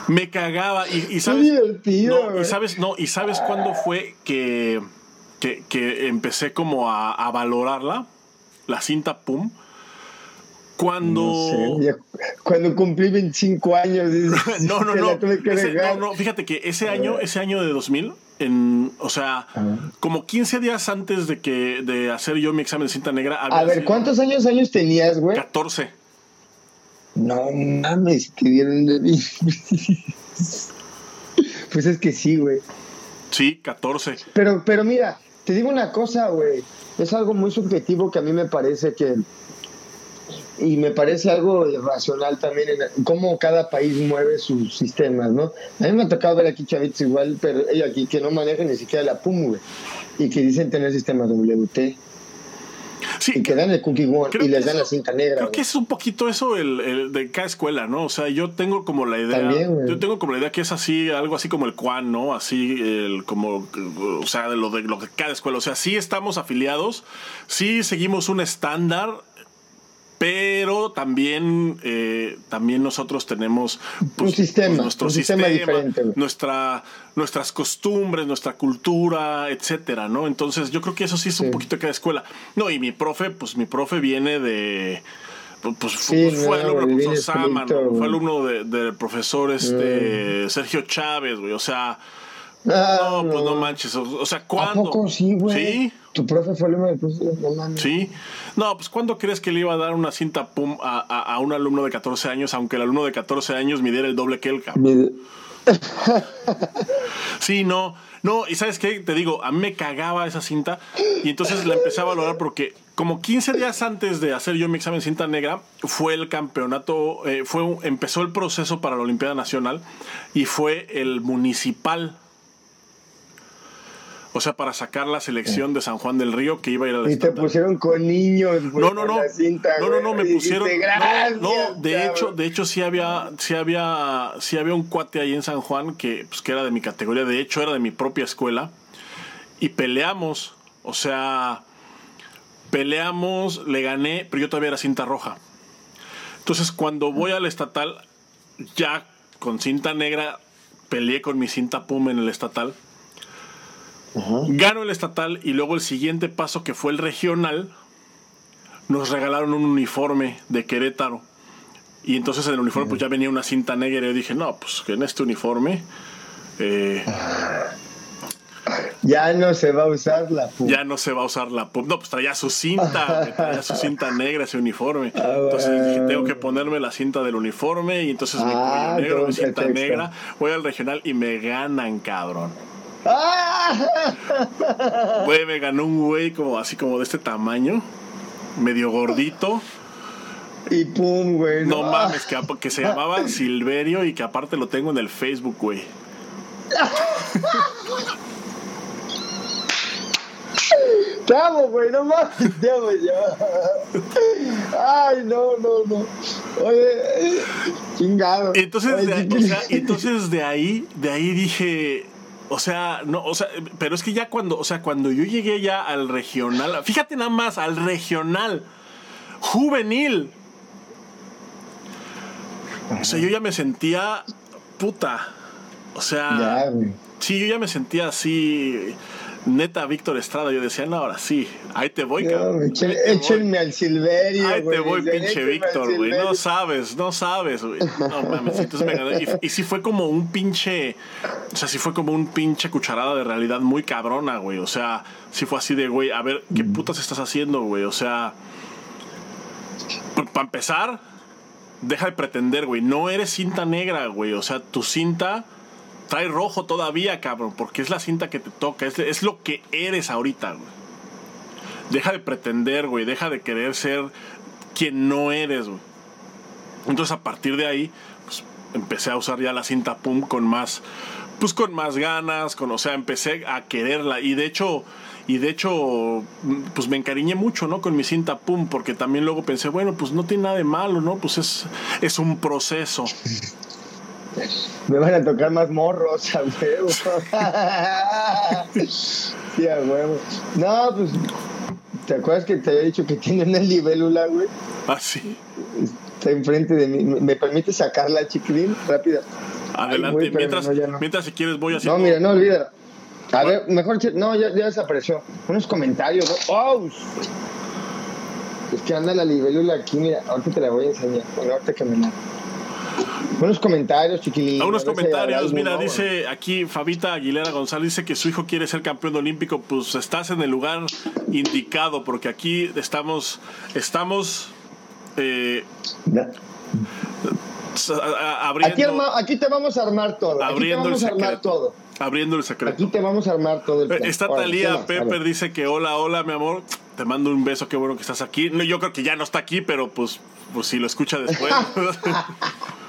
Me cagaba y, y sabes, divertido, no, y sabes, no, y sabes cuándo fue que, que, que empecé como a, a valorarla, la cinta pum. Cuando No sé, ya cuando cumplí 25 años, no, no, no. Ese- no, no, fíjate que ese año, ese año de 2000, en, o sea, como 15 días antes de que de hacer yo mi examen de cinta negra, A ver, sido ¿cuántos años años tenías, güey? 14. No mames, te dieron de mí. Pues es que sí, güey. Sí, 14. Pero, pero mira, te digo una cosa, güey. Es algo muy subjetivo que a mí me parece que. Y me parece algo irracional también en cómo cada país mueve sus sistemas, ¿no? A mí me ha tocado ver aquí chavitos igual, pero ellos aquí que no manejan ni siquiera la PUM, güey. Y que dicen tener sistema WT. Sí, Y que dan el cookie one y les dan la cinta negra. Creo güey. que es un poquito eso el, el de cada escuela, ¿no? O sea, yo tengo como la idea. También, yo tengo como la idea que es así, algo así como el Quan, ¿no? Así, el, como, o sea, de lo de lo que cada escuela. O sea, sí estamos afiliados, sí seguimos un estándar, pero también, eh, también nosotros tenemos pues, Un sistema, pues, nuestro un sistema sistema, diferente, nuestra, nuestras costumbres, nuestra cultura, etcétera, ¿no? Entonces, yo creo que eso sí es un poquito de cada escuela. No, y mi profe, pues mi profe viene de. Pues, pues, Sí, fue no, alumno profesor Sama, escrito, ¿no? güey. Fue alumno de- del profesor este, Sergio Chávez, güey. O sea, Ah, no, pues no manches. O, o sea, ¿A ¿cuándo? poco sí, güey? Sí, Tu profe fue alumno del profe, sí. No, pues ¿cuándo crees que le iba a dar una cinta pum a, a- a un alumno de 14 años, aunque el alumno de 14 años midiera el doble que él, cabrón? Sí, no, no, y sabes qué, te digo, a mí me cagaba esa cinta y entonces la empecé a valorar porque como 15 días antes de hacer yo mi examen cinta negra, fue el campeonato, eh, fue empezó el proceso para la Olimpiada Nacional y fue el municipal. O sea, para sacar la selección de San Juan del Río que iba a ir al Y te pusieron con niños, güey. No, no, no. la cinta, no, no, no, me pusieron. no, "Gracias, no, de cabrón". hecho, de hecho sí había, sí había, sí había un cuate ahí en San Juan que, pues, que era de mi categoría, de hecho era de mi propia escuela. Y peleamos. O sea, peleamos, le gané, pero yo todavía era cinta roja. Entonces, cuando voy al estatal, ya con cinta negra, peleé con mi cinta puma en el estatal. Gano el estatal y luego el siguiente paso que fue el regional, nos regalaron un uniforme de Querétaro. Y entonces en el uniforme pues ya venía una cinta negra y yo dije, no, pues que en este uniforme... Eh, ya no se va a usar la PUM. Ya no se va a usar la PUM. No, pues traía su cinta, traía su cinta negra ese uniforme. Ah, entonces dije, tengo que ponerme la cinta del uniforme y entonces mi ah, negro, mi cinta negra. Voy al regional y me ganan, cabrón. Güey, me ganó un güey como así como de este tamaño, medio gordito. Y pum, güey. No, mames, que, que se llamaba Silverio y que aparte lo tengo en el Facebook, güey. Te amo, güey, no mames, te amo ya. Ay, no, no, no. Oye, chingado. Entonces, de, o sea, entonces de ahí, de ahí dije, o sea, no, o sea, pero es que ya cuando, o sea, cuando yo llegué ya al regional, fíjate nada más, al regional juvenil. O sea, yo ya me sentía puta. O sea, sí, yo ya me sentía así neta Víctor Estrada, yo decía, no, ahora sí, ahí te voy, cabrón. échenme al Silverio. Ahí te voy, pinche Víctor, güey. No sabes, no sabes, güey. No mames. Entonces me. Y, y, sí fue como un pinche. O sea, sí fue como un pinche cucharada de realidad muy cabrona, güey. O sea, sí fue así de, güey, a ver, ¿qué putas estás haciendo, güey? O sea. Para empezar, deja de pretender, güey. No eres cinta negra, güey. O sea, tu cinta trae rojo todavía, cabrón, porque es la cinta que te toca, es, lo que eres ahorita, güey. Deja de pretender, güey, deja de querer ser quien no eres, güey. Entonces a partir de ahí, pues empecé a usar ya la cinta pum con más, pues con más ganas, con, o sea, empecé a quererla y de hecho, y de hecho, pues me encariñé mucho, ¿no? Con mi cinta pum, porque también luego pensé, bueno, pues no tiene nada de malo, ¿no? Pues es, es un proceso. Me van a tocar más morros, a huevo. sí, a huevo. No, pues, ¿te acuerdas que te había dicho que tiene una libélula, güey? Ah, sí. Está enfrente de mí. ¿Me permite sacarla, chiquilín? Rápida. Adelante, mientras, mientras si quieres voy haciendo... No, mira, no olvídalo. A ver, mejor, no, ya, ya desapareció. Unos comentarios, ¿no? ¡Oh! Es que anda la libélula aquí, mira, ahorita te la voy a enseñar. Bueno, ahorita que me la... Buenos comentarios, chiquilín. Algunos comentarios, mira, dice aquí Fabita Aguilera González, dice que su hijo quiere ser campeón olímpico, pues estás en el lugar indicado, porque aquí estamos, estamos eh, abriendo, aquí, te vamos a armar todo. Abriendo aquí te vamos a armar todo. Abriendo el secreto. Aquí te vamos a armar todo el plan. Está Talía Pepper dice que hola, hola, mi amor. Te mando un beso, qué bueno que estás aquí. No, yo creo que ya no está aquí, pero pues, pues si lo escucha después.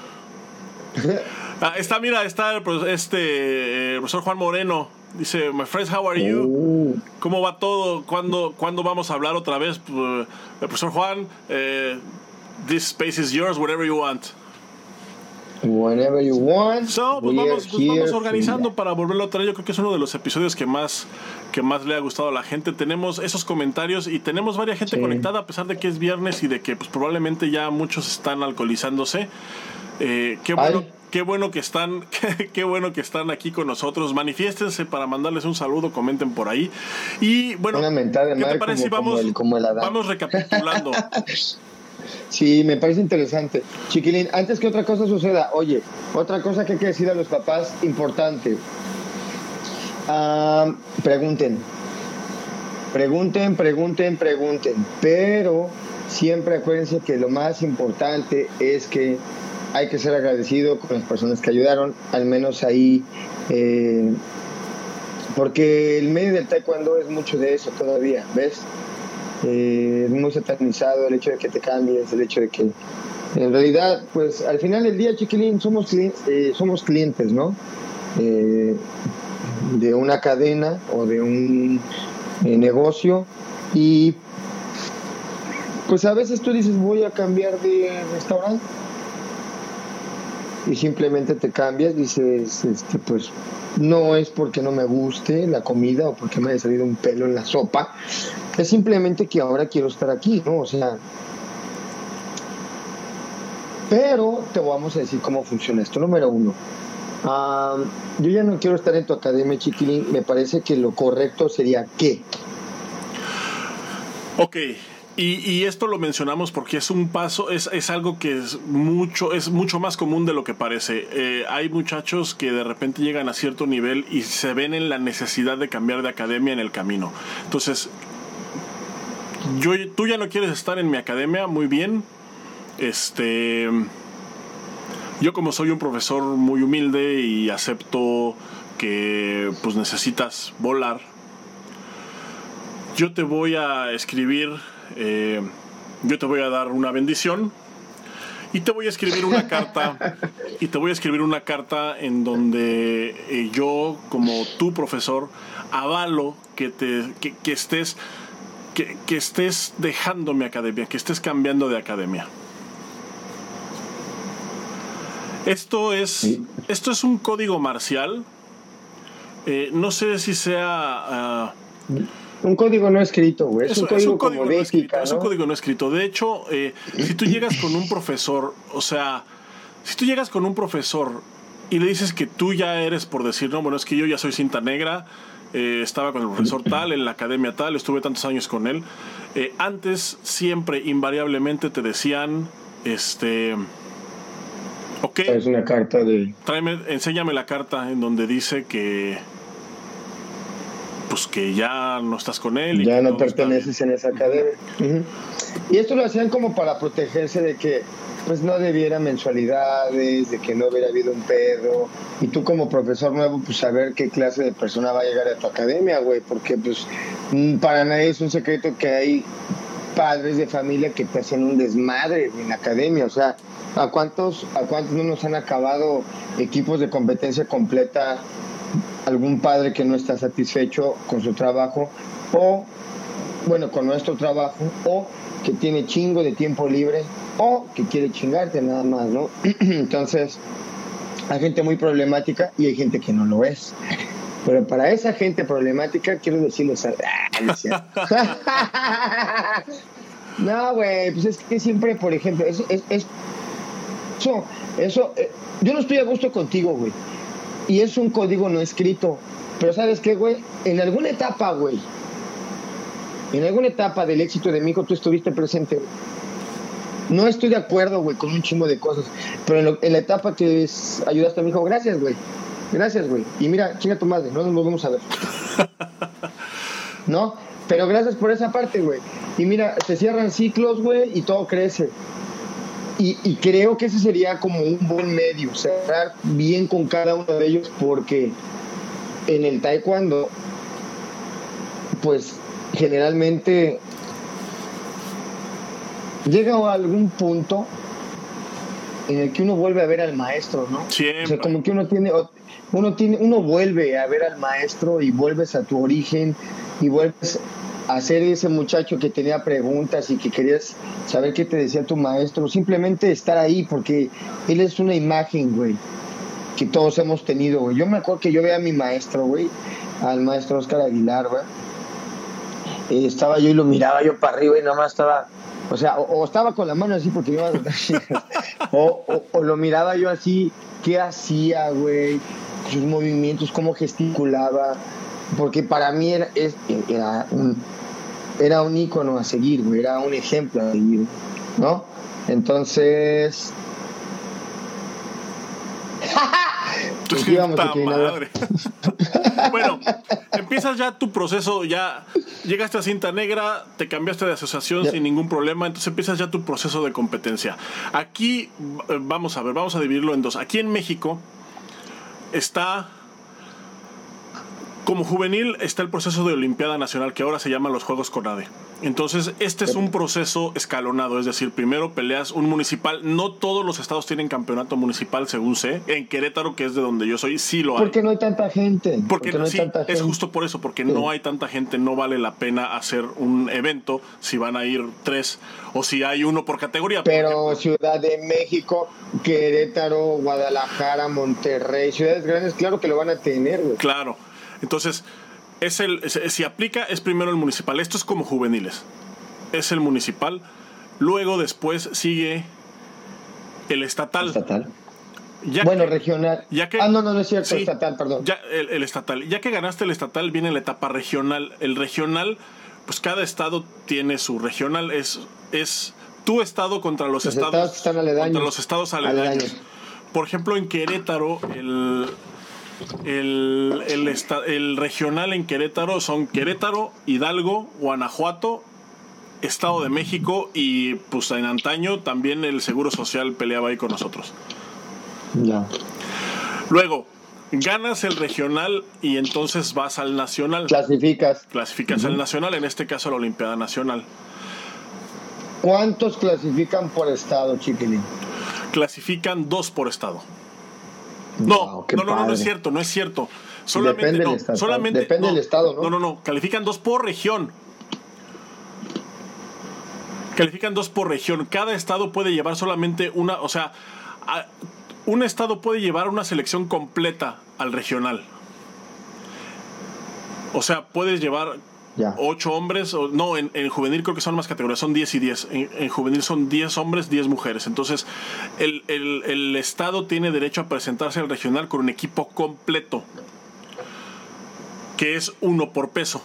Ah, está, mira, está el, este, el profesor Juan Moreno. Dice, my friends, how are you? Oh. ¿Cómo va todo? ¿Cuándo, ¿Cuándo vamos a hablar otra vez? Pues, el profesor Juan, eh, this space is yours, whatever you want. Whenever you want. So, pues vamos, pues vamos organizando para volverlo a traer. Yo creo que es uno de los episodios que más, que más le ha gustado a la gente. Tenemos esos comentarios y tenemos varias gente conectada a pesar de que es viernes y de que pues, probablemente ya muchos están alcoholizándose. Eh, qué bueno. Qué bueno que están, qué, bueno que están aquí con nosotros. Manifiéstense para mandarles un saludo, comenten por ahí. Y bueno, ¿qué te parece vamos, vamos recapitulando? Sí, me parece interesante. Chiquilín, antes que otra cosa suceda, oye, otra cosa que hay que decir a los papás, importante. Ah, pregunten. Pregunten, pregunten, pregunten. Pero siempre acuérdense que lo más importante es que hay que ser agradecido con las personas que ayudaron, al menos ahí, eh, porque el medio del taekwondo es mucho de eso todavía, ¿ves? Eh, muy satanizado el hecho de que te cambies, el hecho de que en realidad, pues al final del día, chiquilín, somos, eh, somos clientes, ¿no? de una cadena o de un negocio y pues a veces tú dices voy a cambiar de restaurante y simplemente te cambias, dices, este, pues no es porque no me guste la comida o porque me haya salido un pelo en la sopa, es simplemente que ahora quiero estar aquí, ¿no? O sea, pero te vamos a decir cómo funciona esto. Número uno, yo ya no quiero estar en tu academia, chiquilín. Me parece que lo correcto sería que. Ok, Y, esto lo mencionamos porque es un paso, es, es, algo que es mucho, es mucho más común de lo que parece. Eh, hay muchachos que de repente llegan a cierto nivel y se ven en la necesidad de cambiar de academia en el camino. Entonces, yo, tú ya no quieres estar en mi academia, muy bien. Este, yo como soy un profesor muy humilde y acepto que pues necesitas volar, yo te voy a escribir eh, yo te voy a dar una bendición y te voy a escribir una carta. Y te voy a escribir una carta en donde eh, yo como tu profesor avalo que te que, estés que, estés dejando mi academia que estés cambiando de academia. Esto es esto es un código marcial. Eh, no sé si sea ah, un código no escrito, güey. Es, un código, no escrito, Es un código no escrito. De hecho, eh, si tú llegas con un profesor, o sea, si tú llegas con un profesor y le dices que tú ya eres, por decir, no, bueno, es que yo ya soy cinta negra, eh, estaba con el profesor tal, en la academia tal, estuve tantos años con él. Eh, antes, siempre, invariablemente te decían, este. Ok. Es una carta de. Tráeme, enséñame la carta en donde dice que pues que ya no estás con él. Y ya no perteneces en esa academia. Y esto lo hacían como para protegerse de que pues no debiera mensualidades, de que no hubiera habido un pedo. Y tú como profesor nuevo, pues saber qué clase de persona va a llegar a tu academia, güey. Porque pues mm, para nadie es un secreto que hay padres de familia que te hacen un desmadre en la academia. O sea, ¿a cuántos, a cuántos no nos han acabado equipos de competencia completa algún padre que no está satisfecho con su trabajo o, bueno, con nuestro trabajo o que tiene chingo de tiempo libre o que quiere chingarte nada más, ¿no? Entonces, hay gente muy problemática y hay gente que no lo es. Pero para esa gente problemática, quiero decirles... no, güey, pues es que siempre, por ejemplo, es, es, eso, eso, eh, yo no estoy a gusto contigo, güey y es un código no escrito. Pero ¿sabes qué, güey? En alguna etapa, güey, en alguna etapa del éxito de mi hijo tú estuviste presente, No estoy de acuerdo, güey, con un chingo de cosas, pero en, la etapa que ayudaste a mi hijo, gracias, güey. Gracias, güey. Y mira, chinga tu madre, no nos volvemos a ver. ¿No? Pero gracias por esa parte, güey. Y mira, se cierran ciclos, güey, y todo crece. Y, creo que ese sería como un buen medio, cerrar bien con cada uno de ellos, porque en el taekwondo, pues generalmente llega a algún punto en el que uno vuelve a ver al maestro, ¿no? Siempre. O sea, como que uno tiene, uno tiene, uno vuelve a ver al maestro y vuelves a tu origen y vuelves hacer ese muchacho que tenía preguntas y que querías saber qué te decía tu maestro, simplemente estar ahí, porque él es una imagen, güey, que todos hemos tenido, güey. Yo me acuerdo que yo veía a mi maestro, güey, al maestro Oscar Aguilar, güey. Eh, estaba yo y lo miraba yo para arriba y nada más estaba, o sea, o, estaba con la mano así porque iba a o, o, lo miraba yo así, qué hacía, güey, sus movimientos, cómo gesticulaba, porque para mí era, era un, era un ícono a seguir, güey, era un ejemplo a seguir, ¿no? Entonces... bueno, empiezas ya tu proceso, ya llegaste a cinta negra, te cambiaste de asociación sin ningún problema, entonces empiezas ya tu proceso de competencia. Aquí, eh, vamos a ver, vamos a dividirlo en dos. Aquí en México está como juvenil está el proceso de Olimpiada Nacional, que ahora se llama los Juegos CONADE. Entonces, este es un proceso escalonado, es decir, primero peleas un municipal. No todos los estados tienen campeonato municipal, según sé. En Querétaro, que es de donde yo soy, sí lo hay. Porque no hay tanta gente. Porque, no sí, es justo por eso, porque no hay tanta gente, no vale la pena hacer un evento si van a ir tres o si hay uno por categoría. Pero Ciudad de México, Querétaro, Guadalajara, Monterrey, ciudades grandes, claro que lo van a tener. Claro. Entonces, es el, si aplica, es primero el municipal. Esto es como juveniles. Es el municipal. Luego, después, sigue el estatal. Estatal. bueno, regional. Ya que, ah, no, no, no es cierto, estatal, perdón. Ya, el, estatal. Ya que ganaste el estatal, viene la etapa regional. El regional pues cada estado tiene su regional. Es, es tu estado contra los, estados, contra los estados aledaños. Por ejemplo, en Querétaro, el, el, el, regional en Querétaro son Querétaro, Hidalgo, Guanajuato, Estado de México y pues en antaño también el Seguro Social peleaba ahí con nosotros. Ya. Luego, ganas el regional y entonces vas al nacional. Clasificas. Clasificas al nacional, en este caso a la Olimpiada Nacional. ¿Cuántos clasifican por estado, Chiquilín? Clasifican dos por estado. No, no, no, no, es cierto, no es cierto. Solamente, Depende no, del estado. solamente, Depende del estado, ¿no? No, no, no. Califican dos por región. Califican dos por región. Cada estado puede llevar solamente una, o sea, un estado puede llevar una selección completa al regional. O sea, puedes llevar ocho hombres, o, no, en, juvenil creo que son más categorías, son 10 y 10. En, juvenil son 10 hombres, 10 mujeres. entonces el, el, estado tiene derecho a presentarse al regional con un equipo completo, que es uno por peso.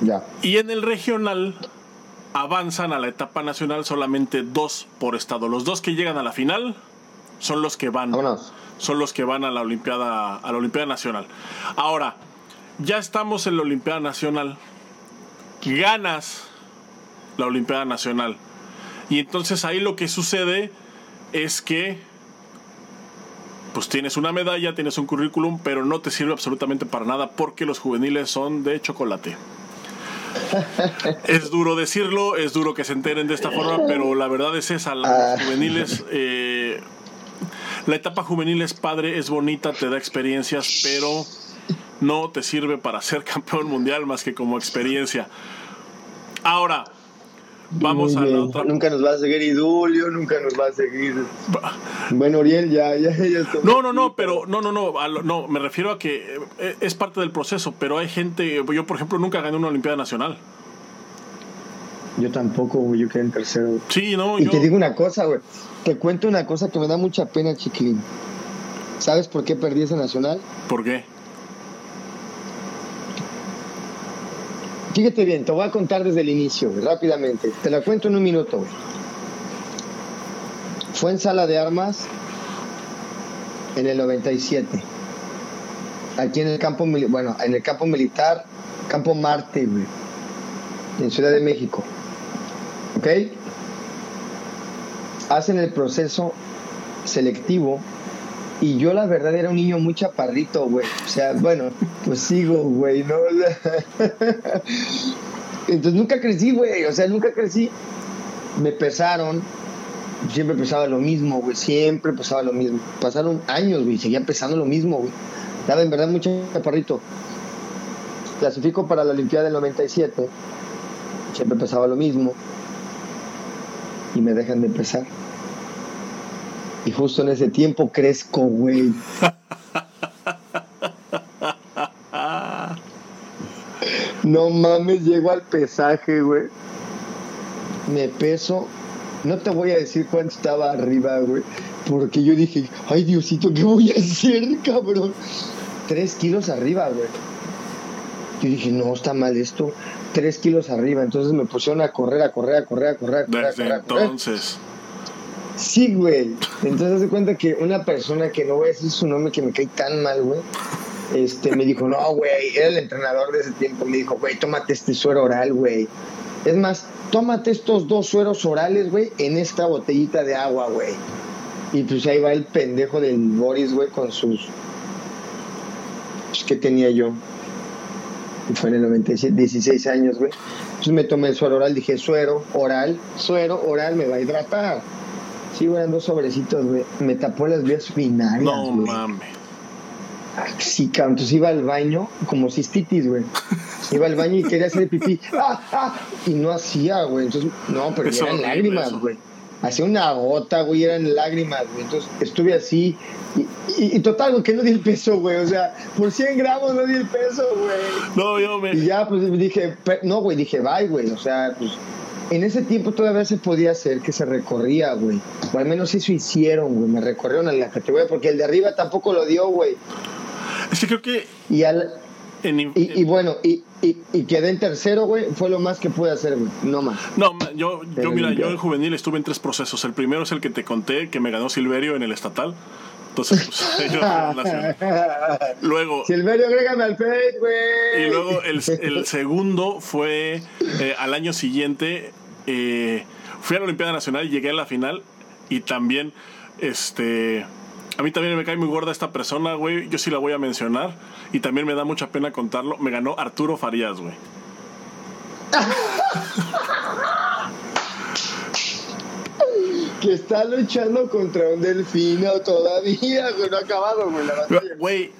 Ya. Y en el regional avanzan a la etapa nacional solamente dos por estado. Los dos que llegan a la final son los que van. Son los que van a la Olimpiada, a la Olimpiada Nacional. Ahora, ya estamos en la Olimpiada Nacional. Ganas la Olimpiada Nacional. Y entonces ahí lo que sucede es que pues tienes una medalla, tienes un currículum, pero no te sirve absolutamente para nada porque los juveniles son de chocolate es duro decirlo, es duro que se enteren de esta forma, pero la verdad es esa, los ah. juveniles... Eh, la etapa juvenil es padre, es bonita, te da experiencias, pero no te sirve para ser campeón mundial más que como experiencia. Ahora, vamos a la otra. Nunca nos va a seguir Idulio, nunca nos va a seguir. Bueno, Uriel, ya, ya, ya No, no, no, pero no, no, no, no, me refiero a que eh, es parte del proceso, pero hay gente, yo por ejemplo nunca gané una Olimpiada Nacional. Yo tampoco, güey, yo quedé en tercero. Sí, no, Y te digo una cosa, güey. Te cuento una cosa que me da mucha pena, chiquilín. ¿Sabes por qué perdí ese nacional? ¿Por qué? Fíjate bien, te voy a contar desde el inicio, rápidamente. Te la cuento en un minuto. Fue en sala de armas en el 97. Aquí en el campo, bueno, en el campo militar, campo Marte, en Ciudad de México. ¿Ok? Hacen el proceso selectivo y yo la verdad era un niño muy chaparrito, güey. O sea, bueno, pues sigo, güey, ¿no? Entonces nunca crecí, güey. O sea, nunca crecí. Me pesaron. Siempre pesaba lo mismo, güey. Siempre pesaba lo mismo. Pasaron años, güey. Seguía pesando lo mismo, güey. Estaba en verdad mucho chaparrito. Clasifico para la Olimpiada del 97. Siempre pesaba lo mismo. Y me dejan de pesar. Y justo en ese tiempo crezco, güey. No mames, llego al pesaje, güey. Me peso. No te voy a decir cuánto estaba arriba, güey. Porque yo dije, ay Diosito, ¿qué voy a hacer, cabrón? Tres kilos arriba, güey. Yo dije, no, está mal esto. Tres kilos arriba. Entonces me pusieron a correr, a correr, a correr, a correr, a correr. Desde a correr, entonces. Sí, güey. Entonces se cuenta que una persona que no voy a decir su nombre que me cae tan mal, güey. Este, me dijo, no, güey, era el entrenador de ese tiempo. Me dijo, güey, tómate este suero oral, güey. Es más, tómate estos dos sueros orales, güey, en esta botellita de agua, güey. Y pues ahí va el pendejo del Boris, güey, con sus. Pues, ¿Qué tenía yo? Fue en el 97, 16 años, güey. Entonces me tomé el suero oral, dije, suero oral, suero oral me va a hidratar. Sí, güey, dos sobrecitos, güey. Me tapó las vías finales. No mames. Sí, cabrón. Entonces iba al baño como cistitis, güey. Iba al baño y quería hacer pipí. ¡Ah, ah! Y no hacía, güey. Entonces, no, pero eran lágrimas, güey. Hacía una gota, güey, eran lágrimas, güey. Entonces estuve así. Y, y, total, güey, que no di el peso, güey. O sea, por 100 gramos no di el peso, güey. No, yo me. Y ya, pues dije, no, güey, dije, bye, güey. O sea, pues en ese tiempo todavía se podía hacer que se recorría, güey. O al menos eso hicieron, güey. Me recorrieron a la categoría porque el de arriba tampoco lo dio, güey. Es que creo que. Y al. y, bueno, y, y, quedé en tercero, güey. Fue lo más que pude hacer, güey. No más. No, yo, yo mira, yo en juvenil estuve en tres procesos. El primero es el que te conté, que me ganó Silverio en el estatal. Entonces, pues, Luego. Silverio, agrégame al güey. Y luego el, el segundo fue eh, al año siguiente. Eh, fui a la Olimpiada Nacional y llegué a la final. Y también, este a mí también me cae muy gorda esta persona, güey. Yo sí la voy a mencionar. Y también me da mucha pena contarlo. Me ganó Arturo Farías, güey. que está luchando contra un delfino todavía, güey. No ha acabado, güey. Güey,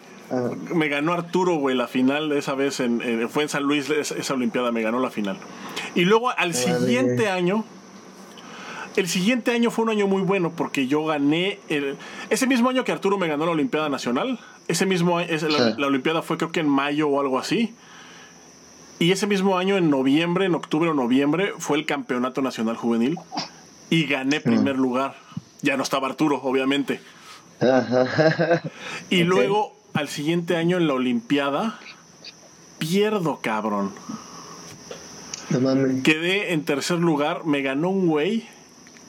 me ganó Arturo, güey, la final de esa vez. En, fue en San Luis esa, Olimpiada, me ganó la final. Y luego al siguiente año el siguiente año fue un año muy bueno porque yo gané. El, ese mismo año que Arturo me ganó la Olimpiada Nacional, ese mismo año, la, Olimpiada fue creo que en mayo o algo así. Y ese mismo año, en noviembre, en octubre o noviembre, fue el Campeonato Nacional Juvenil y gané primer lugar. Ya no estaba Arturo, obviamente. y luego, al siguiente año en la Olimpiada, pierdo, cabrón. Quedé en tercer lugar, me ganó un güey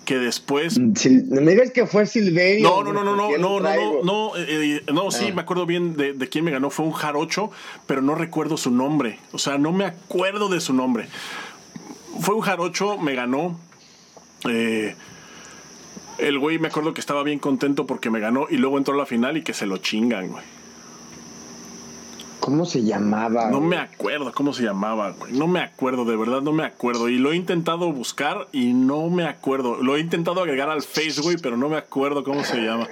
que después. Mm, no me digas que fue Silverio. No, no, no, no, no, no, no, no, eh, no, sí, ah. me acuerdo bien de, de, quién me ganó. Fue un jarocho, pero no recuerdo su nombre. O sea, no me acuerdo de su nombre. Fue un jarocho, me ganó. Eh, el güey me acuerdo que estaba bien contento porque me ganó y luego entró a la final y que se lo chingan, güey. ¿Cómo se llamaba? No me acuerdo cómo se llamaba, güey. No me acuerdo, de verdad no me acuerdo. Y lo he intentado buscar y no me acuerdo. Lo he intentado agregar al Face, güey, pero no me acuerdo cómo se llama.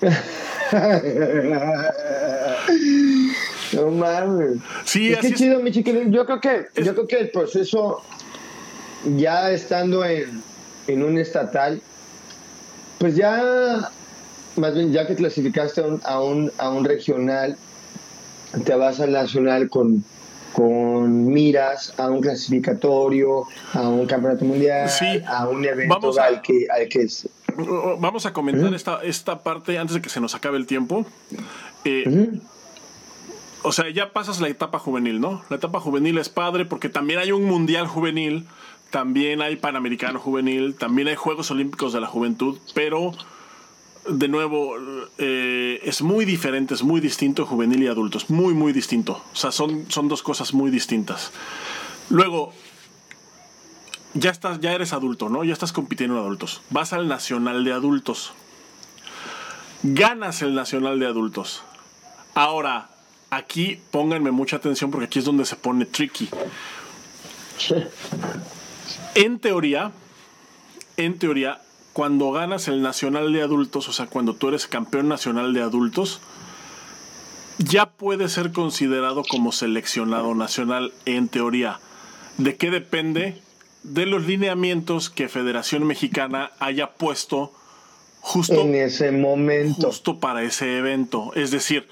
no mames. Sí, así chido, mi chiquilín. Yo creo que, yo creo que el proceso, ya estando en, en un estatal, pues ya, más bien, ya que clasificaste a un, a un regional, te vas al nacional con, con miras a un clasificatorio, a un campeonato mundial, a un evento al, que, al que es. Vamos a comentar esta, esta parte antes de que se nos acabe el tiempo. Eh, o sea, ya pasas la etapa juvenil, ¿no? La etapa juvenil es padre porque también hay un mundial juvenil, también hay panamericano juvenil, también hay Juegos Olímpicos de la Juventud, pero de nuevo, eh, es muy diferente, es muy distinto juvenil y adultos, muy, muy distinto. O sea, son, son dos cosas muy distintas. Luego, ya, estás, ya eres adulto, ¿no? Ya estás compitiendo en adultos. Vas al Nacional de Adultos. Ganas el Nacional de Adultos. Ahora, aquí pónganme mucha atención porque aquí es donde se pone tricky. En teoría, en teoría, cuando ganas el nacional de adultos, o sea, cuando tú eres campeón nacional de adultos, ya puede ser considerado como seleccionado nacional en teoría. ¿De qué depende? De los lineamientos que Federación Mexicana haya puesto justo en ese momento. Justo para ese evento. Es decir,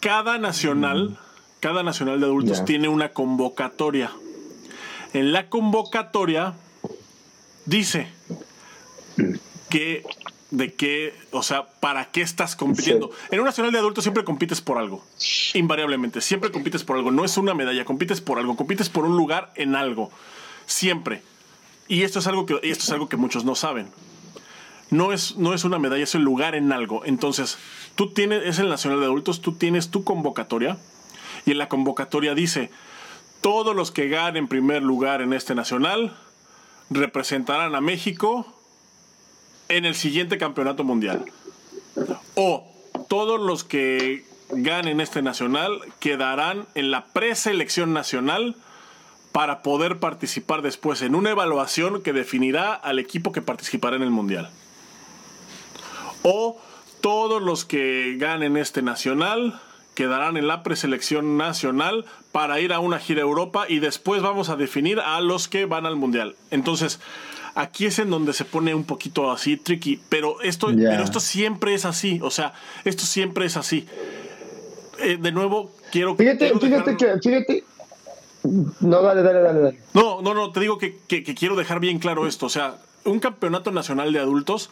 cada nacional, cada nacional de adultos tiene una convocatoria. En la convocatoria dice que de qué, o sea, para qué estás compitiendo. En un nacional de adultos siempre compites por algo, invariablemente, siempre compites por algo, no es una medalla, compites por algo, compites por un lugar en algo, siempre. Y esto es algo que, esto es algo que muchos no saben. No es, no es una medalla, es el lugar en algo. Entonces, tú tienes, es el nacional de adultos, tú tienes tu convocatoria y en la convocatoria dice, todos los que ganen primer lugar en este nacional representarán a México en el siguiente campeonato mundial. O todos los que ganen este nacional quedarán en la preselección nacional para poder participar después en una evaluación que definirá al equipo que participará en el mundial. O todos los que ganen este nacional quedarán en la preselección nacional para ir a una gira Europa y después vamos a definir a los que van al mundial. Entonces, Aquí es en donde se pone un poquito así tricky, pero esto, pero esto siempre es así, o sea, esto siempre es así. Eh, de nuevo, quiero... Fíjate, fíjate que, fíjate... No, dale, dale, dale, No, no, no, te digo que, quiero dejar bien claro esto, o sea, un campeonato nacional de adultos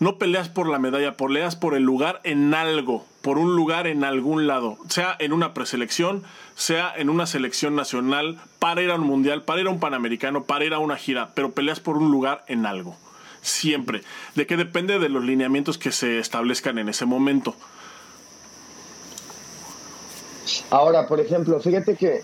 No peleas por la medalla, peleas por el lugar en algo, por un lugar en algún lado, sea en una preselección, sea en una selección nacional, para ir a un mundial, para ir a un panamericano, para ir a una gira, pero peleas por un lugar en algo. Siempre. ¿De qué depende de los lineamientos que se establezcan en ese momento? Ahora, por ejemplo, fíjate que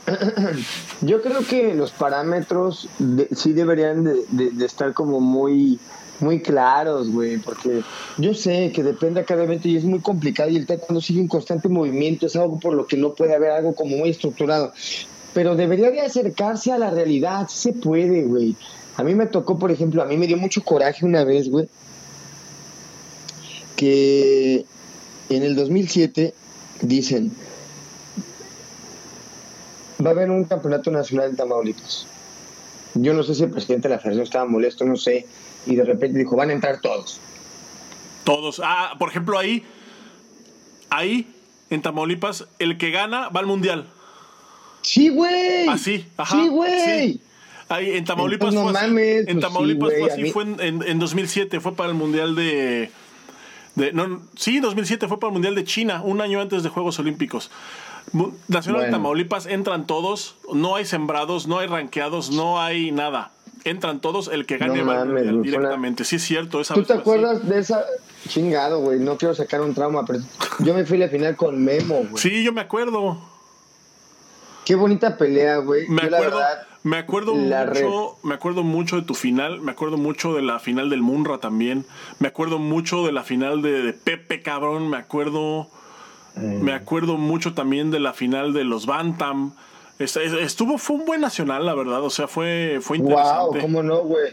yo creo que los parámetros sí deberían de, estar como muy, muy claros, güey, porque yo sé que depende cada evento y es muy complicado y el cuando sigue en constante movimiento, es algo por lo que no puede haber algo como muy estructurado, pero debería de acercarse a la realidad, se puede, güey. A mí me tocó, por ejemplo, a mí me dio mucho coraje una vez, güey, que en el 2007 dicen, va a haber un campeonato nacional en Tamaulipas. Yo no sé si el presidente de la federación estaba molesto, no sé, y de repente dijo, van a entrar todos. Todos. Ah, por ejemplo, ahí, ahí, en Tamaulipas, el que gana va al mundial. Sí, güey. Así, ah, ajá. Sí, güey. Ahí, en Tamaulipas fue así. en pues Tamaulipas fue así, fue en, en, 2007, fue para el mundial de, de no, sí, 2007 fue para el mundial de China, un año antes de Juegos Olímpicos. Nacional de Tamaulipas entran todos, no hay sembrados, no hay ranqueados, no hay nada. Entran todos, el que gane directamente. Sí, es cierto. ¿Tú te acuerdas de esa? Chingado, güey. No quiero sacar un trauma, pero yo me fui a la final con Memo, güey. Sí, yo me acuerdo. Qué bonita pelea, güey. Me acuerdo, me acuerdo mucho, me acuerdo mucho de tu final, me acuerdo mucho de la final del Munra también, me acuerdo mucho de la final de Pepe cabrón, me acuerdo me acuerdo mucho también de la final de los Bantam. Estuvo, fue un buen nacional, la verdad. O sea, fue, fue interesante. Wow, cómo no, güey.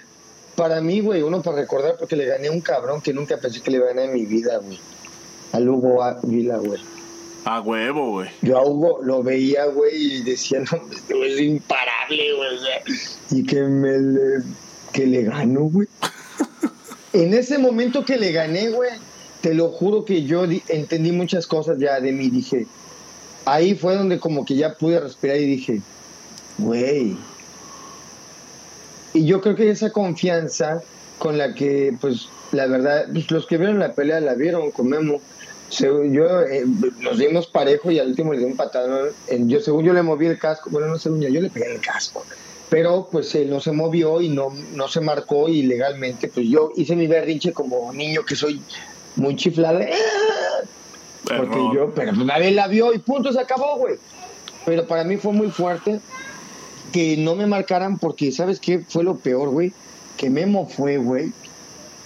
Para mí, güey, uno para recordar porque le gané a un cabrón que nunca pensé que le iba a ganar en mi vida, güey. A Hugo Vila, güey. A huevo, güey. Yo a Hugo lo veía, güey, y decía, no, este güey es imparable, güey. Y que me le, que le ganó, güey. en ese momento que le gané, güey, te lo juro que yo entendí muchas cosas ya de mí. Dije, ahí fue donde como que ya pude respirar y dije, güey. Y yo creo que esa confianza con la que, pues, la verdad, pues, los que vieron la pelea la vieron con Memo. yo eh, nos dimos parejo y al último le di un patadón. Yo, según yo le moví el casco, bueno, no sé, yo le pegué el casco. Pero pues él no se movió y no, no se marcó y legalmente, pues yo hice mi berrinche como niño que soy muy chiflada. Porque yo, pero nadie la vio y punto, se acabó, güey. Pero para mí fue muy fuerte que no me marcaran porque, ¿sabes qué? Fue lo peor, güey. Que Memo fue, güey.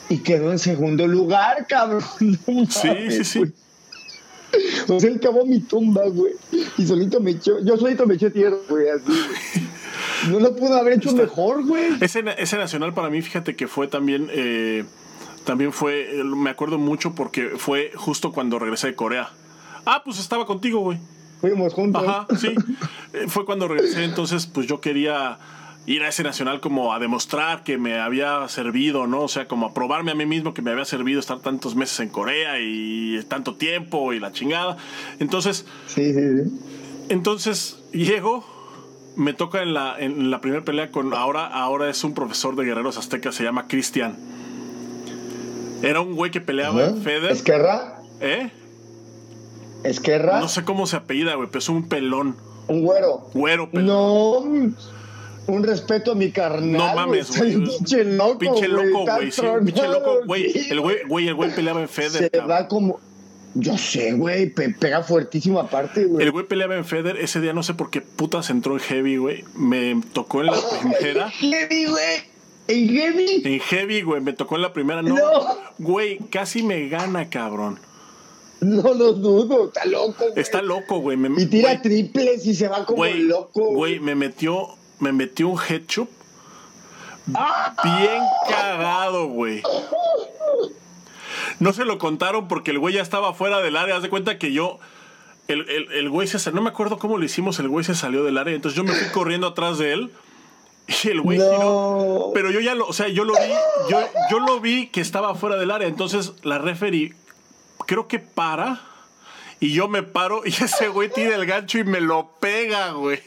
Y quedó en segundo lugar, cabrón. sí, sí, sí. O sea, él acabó mi tumba, güey. Y solito me echó, yo solito me eché tierra, güey, así, No lo pudo haber hecho mejor, güey. Ese, ese nacional para mí, fíjate que fue también... Eh también fue, me acuerdo mucho porque fue justo cuando regresé de Corea. Ah, pues estaba contigo, güey. Fuimos juntos. Ajá, sí. Eh, fue cuando regresé, entonces pues yo quería ir a ese nacional como a demostrar que me había servido, ¿no? O sea, como a probarme a mí mismo que me había servido estar tantos meses en Corea y tanto tiempo y la chingada. Entonces, sí, sí, sí. Entonces llego, me toca en la, en la primera pelea con, ahora, ahora es un profesor de guerreros aztecas, se llama Cristian. Era un güey que peleaba en Feder. ¿Esquerra? ¿Eh? ¿Esquerra? No sé cómo se apellida, güey, pero es un pelón. Un güero. Güero, pelón. No. Un respeto a mi carnal. No mames, güey. Pinche loco. Pinche loco, güey. Sí, pinche loco, güey. El güey, güey, el güey peleaba en Feder. Se va como. Yo sé, güey, pega fuertísimo aparte, güey. El güey peleaba en Feder, ese día no sé por qué putas entró en Heavy, güey. Me tocó en la primera. Heavy, güey. ¿En Heavy? En Heavy, güey. Me tocó en la primera. No. Güey, casi me gana, cabrón. No lo dudo, está loco. Güey. Está loco, güey. y tira triples y se va como loco. Güey, me metió, me metió un headchup bien cagado, güey. No se lo contaron porque el güey ya estaba fuera del área. Haz de cuenta que yo. El, el, el güey se No me acuerdo cómo lo hicimos. El güey se salió del área. Entonces yo me fui corriendo atrás de él. Y el güey Pero yo ya lo, o sea, yo lo vi, yo, yo lo vi que estaba fuera del área. Entonces la referee creo que para. Y yo me paro y ese güey tira el gancho y me lo pega, güey.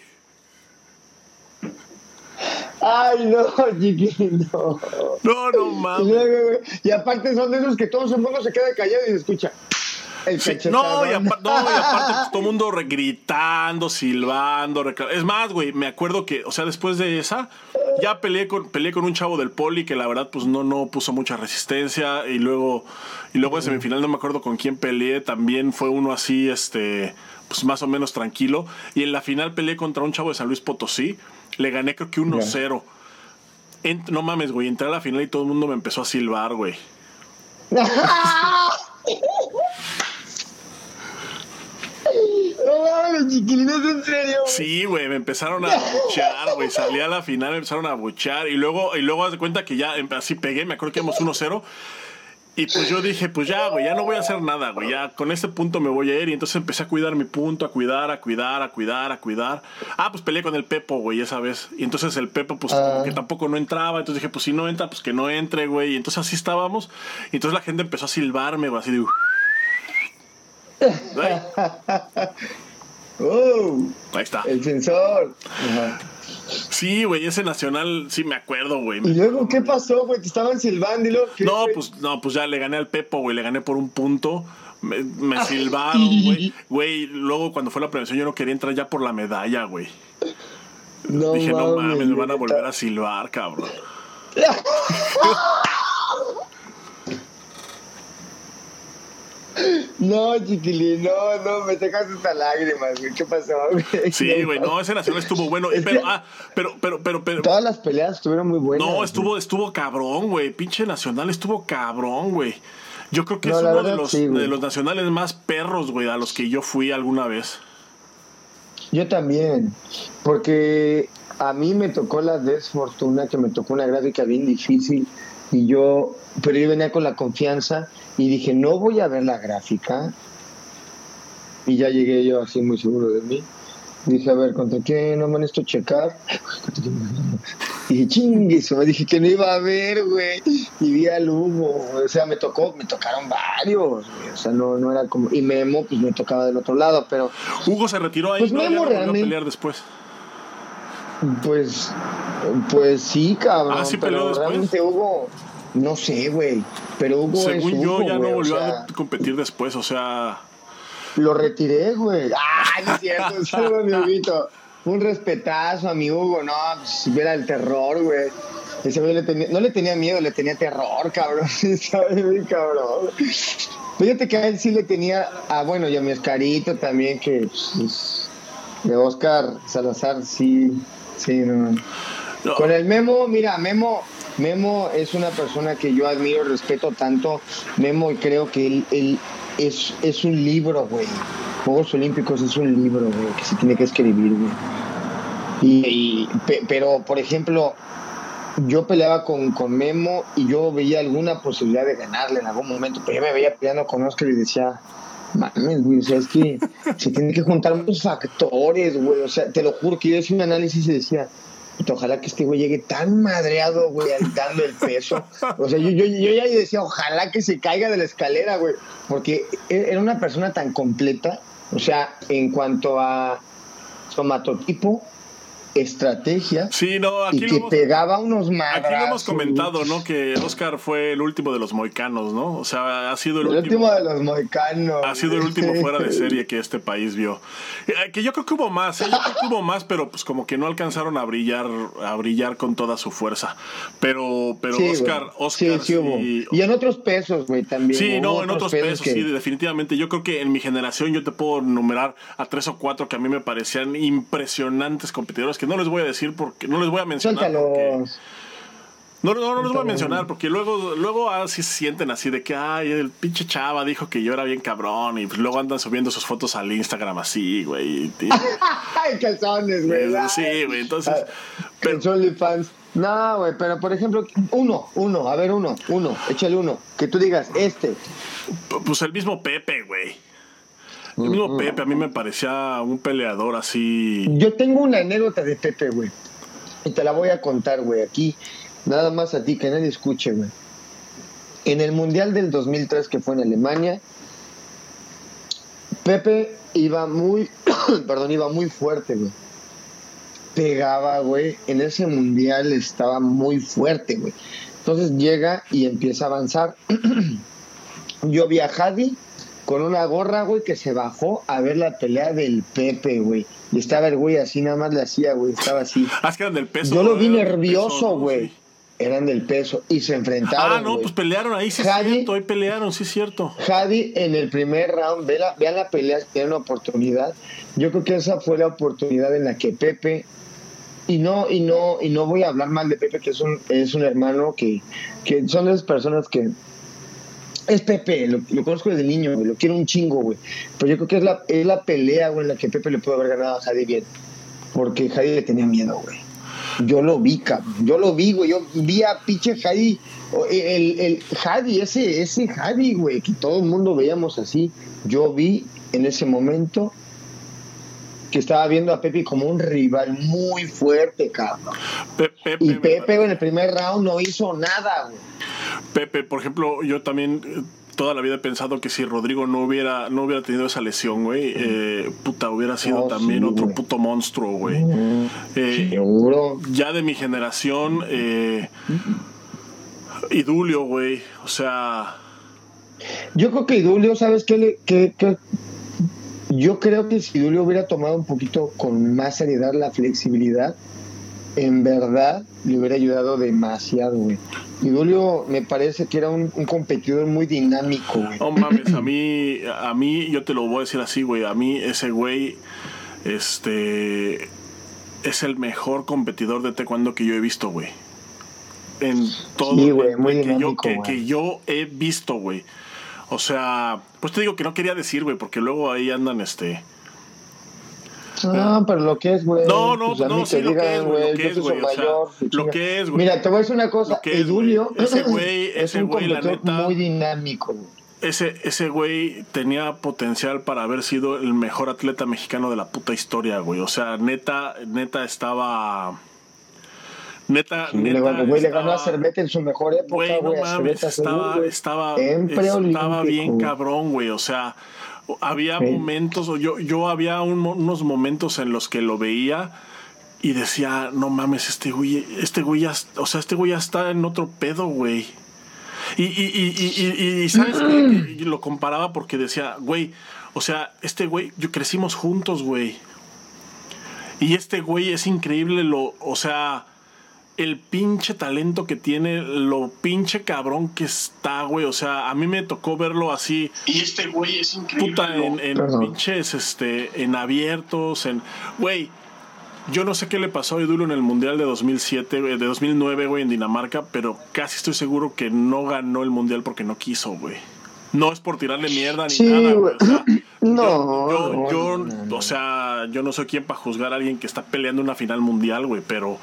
Ay, no, chiquito. No, no Y, mames. y aparte son de esos que todo el mundo se queda callado y se escucha. El no, y aparte, no, y aparte pues, todo el mundo gritando, silbando. Es más, güey, me acuerdo que, o sea, después de esa, ya peleé con, peleé con un chavo del poli que la verdad, pues no, no puso mucha resistencia. Y luego, y luego en semifinal no me acuerdo con quién peleé. También fue uno así, este, pues más o menos tranquilo. Y en la final peleé contra un chavo de San Luis Potosí. Le gané creo que 1-0. Ent- no mames, güey, entré a la final y todo el mundo me empezó a silbar, güey. No mames, chiquilín, ¿es en serio? Sí, güey, me empezaron a buchar, güey. Salí a la final, me empezaron a buchar. Y luego, y luego haz de cuenta que ya así pegué, me acuerdo que íbamos 1-0. Y pues yo dije, pues ya, güey, ya no voy a hacer nada, güey. Ya con este punto me voy a ir. Y entonces empecé a cuidar mi punto, a cuidar, a cuidar, a cuidar, a cuidar. Ah, pues peleé con el Pepo, güey, esa vez. Y entonces el Pepo, pues Ah. como que tampoco no entraba. Entonces dije, pues si no entra, pues que no entre, güey. Y entonces así estábamos. Y entonces la gente empezó a silbarme, güey, así de. Oh, ahí está. el sensor. Ajá. Sí, güey, ese nacional, sí me acuerdo, güey. ¿Y luego qué pasó, güey? Te estaban silbando y luego. ¿qué, No, pues, no, pues ya le gané al Pepo, güey, le gané por un punto. Me, me silbaron, güey. Güey, luego cuando fue la premiación yo no quería entrar ya por la medalla, güey. No Dije, no mames, me van a volver a silbar, cabrón. No, chiquilín, no, no, me sacaste hasta lágrimas, güey. ¿Qué pasó, güey? Sí, güey, no, ese nacional estuvo bueno. Es Pero, ah, pero, pero, pero, pero. Todas las peleas estuvieron muy buenas. No, güey. estuvo, estuvo cabrón, güey. Pinche nacional estuvo cabrón, güey. Yo creo que No, es uno de los, sí, de los nacionales más perros, güey, a los que yo fui alguna vez. Yo también, porque a mí me tocó la desfortuna, que me tocó una gráfica bien difícil, y yo, pero yo venía con la confianza y dije, no voy a ver la gráfica, y ya llegué yo así muy seguro de mí. Dije, a ver, ¿contra qué no me han esto checar? ¿Contra quién Y dije, chingues, me dije que no iba a ver, güey. Y vi al Hugo, o sea, me tocó, me tocaron varios, güey. O sea, no, no era como. Y Memo, pues me tocaba del otro lado, pero Hugo se retiró ahí, Pues no, Memo volvió a realmente- pelear después. Pues, pues sí, cabrón. Ah, ¿sí pero después? realmente Hugo, no sé, güey. Pero Hugo es Según yo, Hugo, ya no o volvió sea, a competir después, o sea. Lo retiré, güey. Ah, no es cierto, saludos, mi Huguito. Un respetazo a mi Hugo, no, pues, si viera el terror, güey. Ese güey le tenía, no le tenía miedo, le tenía terror, cabrón. ¿Sabes, cabrón? Fíjate que a él sí le tenía, ah, bueno, y a mi Oscarito también, que pues, de Oscar Salazar, sí, sí, no. no, Con el Memo, mira, Memo, Memo es una persona que yo admiro, respeto tanto. Memo, y creo que él, él es, es un libro, güey. Juegos Olímpicos es un libro, güey, que se tiene que escribir, güey. Y, y- pe- pero, por ejemplo, yo peleaba con, con Memo y yo veía alguna posibilidad de ganarle en algún momento, pero yo me veía peleando con Oscar y decía, mames, güey, o sea, es que se tienen que juntar muchos factores, güey, o sea, te lo juro que yo hacía un análisis y decía, ojalá que este güey llegue tan madreado, güey, al- dando el peso. O sea, yo, yo, yo ya decía, ojalá que se caiga de la escalera, güey, porque e- era una persona tan completa, o sea, en cuanto a somatotipo, estrategia, Sí, no, aquí y lo, que hemos, pegaba unos madrazos. aquí lo hemos comentado, ¿no? Que Oscar fue el último de los moicanos, ¿no? O sea, ha sido el, El último de los moicanos. Ha sido el último fuera de serie que este país vio. Eh, Que yo creo que hubo más, ¿eh? yo creo que hubo más, pero pues como que no alcanzaron a brillar, a brillar con toda su fuerza. Pero, pero Sí, Oscar. Oscar sí, sí hubo. sí- Y en otros pesos, güey, también. Sí, Hubo no, en otros pesos, que- sí, definitivamente. Yo creo que en mi generación yo te puedo enumerar a tres o cuatro que a mí me parecían impresionantes competidores, que no les voy a decir porque no les voy a mencionar. porque- no, no, no les voy a mencionar porque luego, luego así se sienten así de que, ay, el pinche chava dijo que yo era bien cabrón y luego andan subiendo sus fotos al Instagram así, güey. Ay, calzones, güey. Eh, Sí, güey, entonces. Ah, Pero, OnlyFans. No, güey, pero por ejemplo, uno, uno, a ver, uno, uno, échale uno. Que tú digas, este. pues el mismo Pepe, güey. El mismo Pepe, a mí me parecía un peleador así. Yo tengo una anécdota de Pepe, güey. Y te la voy a contar, güey, aquí. Nada más a ti, que nadie escuche, güey. En el Mundial del 2003, que fue en Alemania, Pepe iba muy, perdón, iba muy fuerte, güey. pegaba, güey. En ese mundial estaba muy fuerte, güey. Entonces llega y empieza a avanzar. Yo vi a Hadi con una gorra, güey, que se bajó a ver la pelea del Pepe, güey. Y estaba el güey así, nada más le hacía, güey, estaba así. Ah, es que eran del peso. Yo lo vi nervioso, güey. Eran del peso y se enfrentaron. Ah, no, pues pelearon ahí, sí es Javi- cierto, ahí pelearon, sí es cierto. Javi en el primer round, ve la, vean la pelea, tiene una oportunidad. Yo creo que esa fue la oportunidad en la que Pepe, y no, y no, y no voy a hablar mal de Pepe, que es un, es un hermano que, que son esas personas que es Pepe, lo, lo conozco desde niño, güey, lo quiero un chingo, güey. Pero yo creo que es la, es la pelea, güey, en la que Pepe le pudo haber ganado a Javi bien. Porque Javi le tenía miedo, güey. Yo lo vi, cabrón. Yo lo vi, güey. Yo vi a pinche Javi. El, el Javi, ese, ese Javi, güey, que todo el mundo veíamos así. Yo vi en ese momento que estaba viendo a Pepe como un rival muy fuerte, cabrón. Pepe, Y Pepe güey, en el primer round no hizo nada, güey. Pepe, por ejemplo, yo también eh, toda la vida he pensado que si Rodrigo no hubiera, no hubiera tenido esa lesión, güey, eh, puta, hubiera sido Oh, también sí, otro güey. puto monstruo, güey. Eh, Seguro. ya de mi generación, eh, Idulio, güey, o sea, Yo creo que Idulio, ¿sabes qué? Qué- qué? Yo creo que si Idulio hubiera tomado un poquito con más seriedad la flexibilidad, en verdad le hubiera ayudado demasiado, güey. Idulio me parece que era un, un competidor muy dinámico, güey. no mames, a mí, a mí, yo te lo voy a decir así, güey, a mí ese güey, este, es el mejor competidor de taekwondo que yo he visto, güey. En todo Sí, güey, muy que, yo, dinámico, que, güey. que yo he visto, güey. O sea, pues te digo que no quería decir, güey, porque luego ahí andan, este... No, pero lo que es, güey. No, no, pues no, sí, que lo que digan, es, güey, lo que es, güey, o sea, lo que es, güey. Mira, te voy a decir una cosa. Es, Idulio güey. Ese güey- es ese güey, la neta- muy dinámico, güey. Ese, ese güey tenía potencial para haber sido el mejor atleta mexicano de la puta historia, güey. O sea, neta, neta estaba... Neta, Sí, neta. güey, le ganó a estaba- Cervete en su mejor época, Güey, no mames, estaba, estaba, estaba bien cabrón, güey. O sea, había Sí. momentos, o yo, yo había un unos momentos en los que lo veía y decía, no mames, este güey, este güey ya, o sea, este güey ya está en otro pedo, güey. Y, y, y, y, y- y, ¿sabes? Y lo comparaba porque decía, güey, o sea, este güey, yo crecimos juntos, güey. Y este güey es increíble, lo, o sea, el pinche talento que tiene, lo pinche cabrón que está, güey. O sea, a mí me tocó verlo así. Y este güey es increíble. Puta, en, en pinches, este, en abiertos, en. Güey, yo no sé qué le pasó a Idulio en el Mundial de 2007, güey, de 2009, güey, en Dinamarca, pero casi estoy seguro que no ganó el Mundial porque no quiso, güey. No es por tirarle mierda ni Sí, nada, güey. güey. O sea, No, yo, yo, no, yo- no, no. o sea, yo no soy quien para juzgar a alguien que está peleando una final mundial, güey, pero,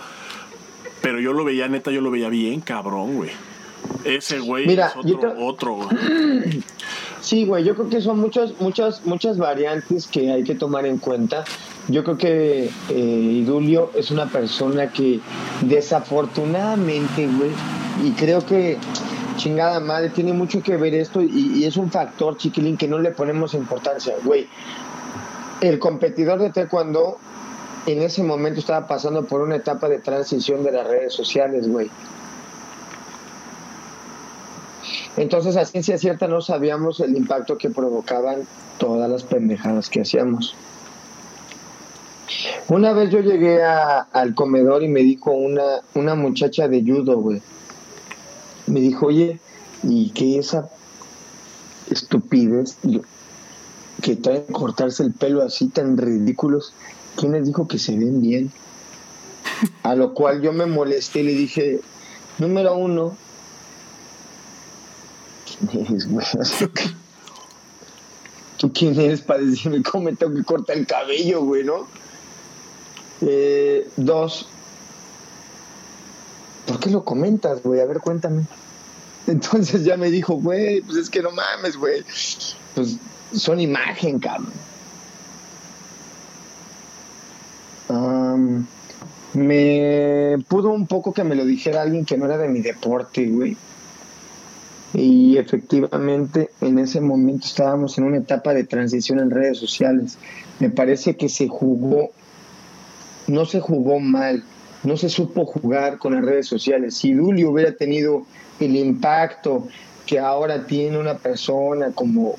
pero yo lo veía, neta, yo lo veía bien, cabrón, güey. Ese güey Mira, es otro, otro, güey. Sí, güey, yo creo que son muchas, muchas, muchas variantes que hay que tomar en cuenta. Yo creo que eh, Idulio es una persona que desafortunadamente, güey, y creo que chingada madre, tiene mucho que ver esto y, y es un factor, chiquilín, que no le ponemos importancia, güey. El competidor de taekwondo en ese momento estaba pasando por una etapa de transición de las redes sociales, güey. Entonces, a ciencia cierta no sabíamos el impacto que provocaban todas las pendejadas que hacíamos. Una vez yo llegué al comedor y me dijo una, una muchacha de judo, güey. Me dijo, oye, ¿y qué esa estupidez que traen cortarse el pelo así tan ridículos? ¿Quién les dijo que se ven bien? A lo cual yo me molesté y le dije, número uno, ¿quién eres, güey? O sea, ¿qué- ¿Tú quién eres para decirme cómo me tengo que cortar el cabello, güey, no? Eh, dos, ¿por qué lo comentas, güey? A ver, cuéntame. Entonces ya me dijo, güey, pues es que no mames, güey. Pues son imagen, cabrón. Am, me pudo un poco que me lo dijera alguien que no era de mi deporte, güey. Y efectivamente en ese momento estábamos en una etapa de transición en redes sociales. Me parece que se jugó no se jugó mal, no se supo jugar con las redes sociales. Si Dulio hubiera tenido el impacto que ahora tiene una persona como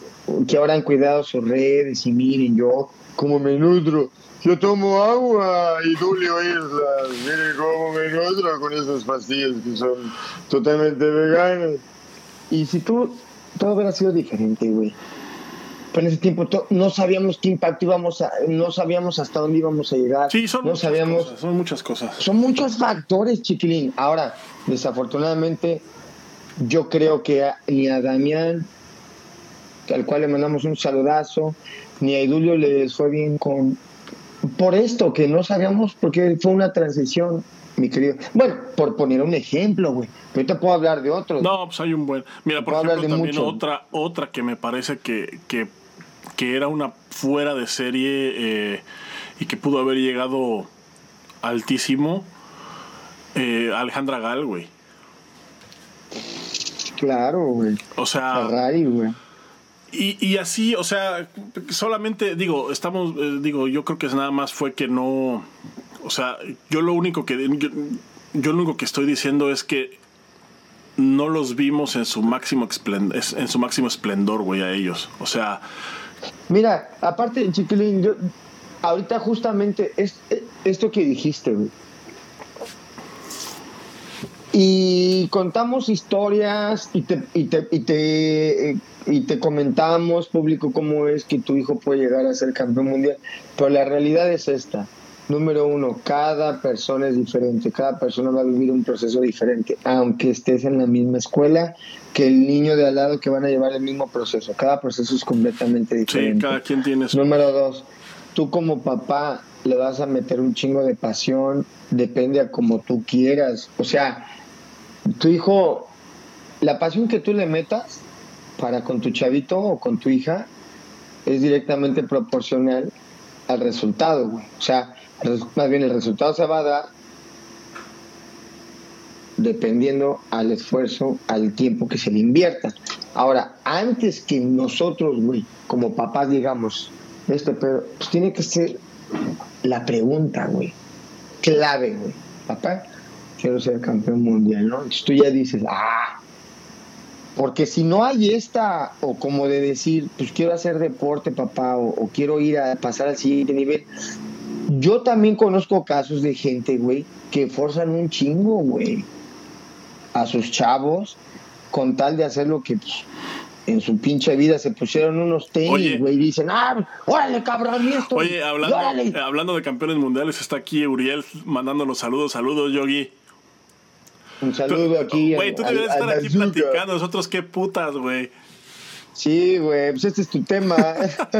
que ahora han cuidado sus redes y miren yo como me nutro yo tomo agua y Dulio Islas miren cómo me nutro con esas pastillas que son totalmente veganas. Y si tú todo hubiera sido diferente güey. Pero en ese tiempo no sabíamos qué impacto íbamos a no sabíamos hasta dónde íbamos a llegar sí son no muchas sabíamos cosas, son muchas cosas. Son muchos factores chiquilín. Ahora desafortunadamente yo creo que ni a Damián, al cual le mandamos un saludazo, ni a Idulio les fue bien con por esto que no sabíamos porque fue una transición, mi querido. Bueno, por poner un ejemplo, güey. Pero te puedo hablar de otros. No, pues hay un buen. Mira, por ejemplo, también otra otra que me parece que, que, que era una fuera de serie eh, y que pudo haber llegado altísimo. Eh, Alejandra Gal, güey. Claro, güey. O sea. Ferrari, güey. Y, y, así, o sea, solamente digo, estamos, eh, digo, yo creo que nada más fue que no, o sea, yo lo único que, yo, lo único que estoy diciendo es que no los vimos en su máximo esplendor, en su máximo esplendor, güey, a ellos, o sea. Mira, aparte, chiquilín, yo, ahorita justamente es, esto que dijiste, güey, y contamos historias y te, y te, y te, y te comentamos, público, cómo es que tu hijo puede llegar a ser campeón mundial. Pero la realidad es esta. Número uno, cada persona es diferente, cada persona va a vivir un proceso diferente, aunque estés en la misma escuela que el niño de al lado que van a llevar el mismo proceso. Cada proceso es completamente diferente. Sí, cada quien tiene su... Número dos, tú como papá le vas a meter un chingo de pasión, depende a como tú quieras. O sea, tu hijo, la pasión que tú le metas para con tu chavito o con tu hija es directamente proporcional al resultado, güey. O sea, más bien el resultado se va a dar dependiendo al esfuerzo, al tiempo que se le invierta. Ahora, antes que nosotros, güey, como papás digamos, esto, pero pues tiene que ser la pregunta, güey, clave, güey. Papá, quiero ser campeón mundial, ¿no? Entonces tú ya dices, ah, porque si no hay esta, o como de decir, pues quiero hacer deporte, papá, o, quiero ir a pasar al siguiente nivel, yo también conozco casos de gente, güey, que forzan un chingo, güey, a sus chavos con tal de hacer lo que pues, en su pinche vida se pusieron unos tenis, güey, y dicen, ah, órale, cabrón, y esto. Oye, hablando, hablando de campeones mundiales, está aquí Uriel mandándonos saludos, saludos, Yogi. Un saludo aquí. Güey, tú deberías estar aquí platicando. Nosotros qué putas, güey. Sí, güey, pues este es tu tema. este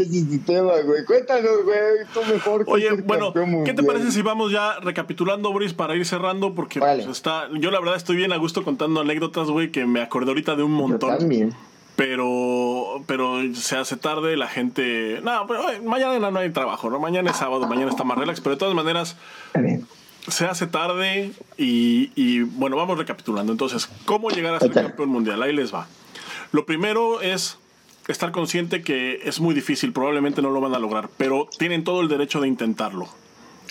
es tu tema, güey. Cuéntanos, güey, tú mejor. Oye, bueno, ¿qué te parece si vamos ya recapitulando, Boris, para ir cerrando? Porque pues, está. Yo, la verdad, estoy bien a gusto contando anécdotas, güey, que me acordé ahorita de un montón. Yo también. Pero, pero se hace tarde, la gente. No, pero mañana no hay trabajo, ¿no? Mañana es sábado, mañana está más relax, pero de todas maneras se hace tarde y, bueno, vamos recapitulando. Entonces, ¿cómo llegar a ser campeón mundial? Ahí les va. Lo primero es estar consciente que es muy difícil, probablemente no lo van a lograr, pero tienen todo el derecho de intentarlo.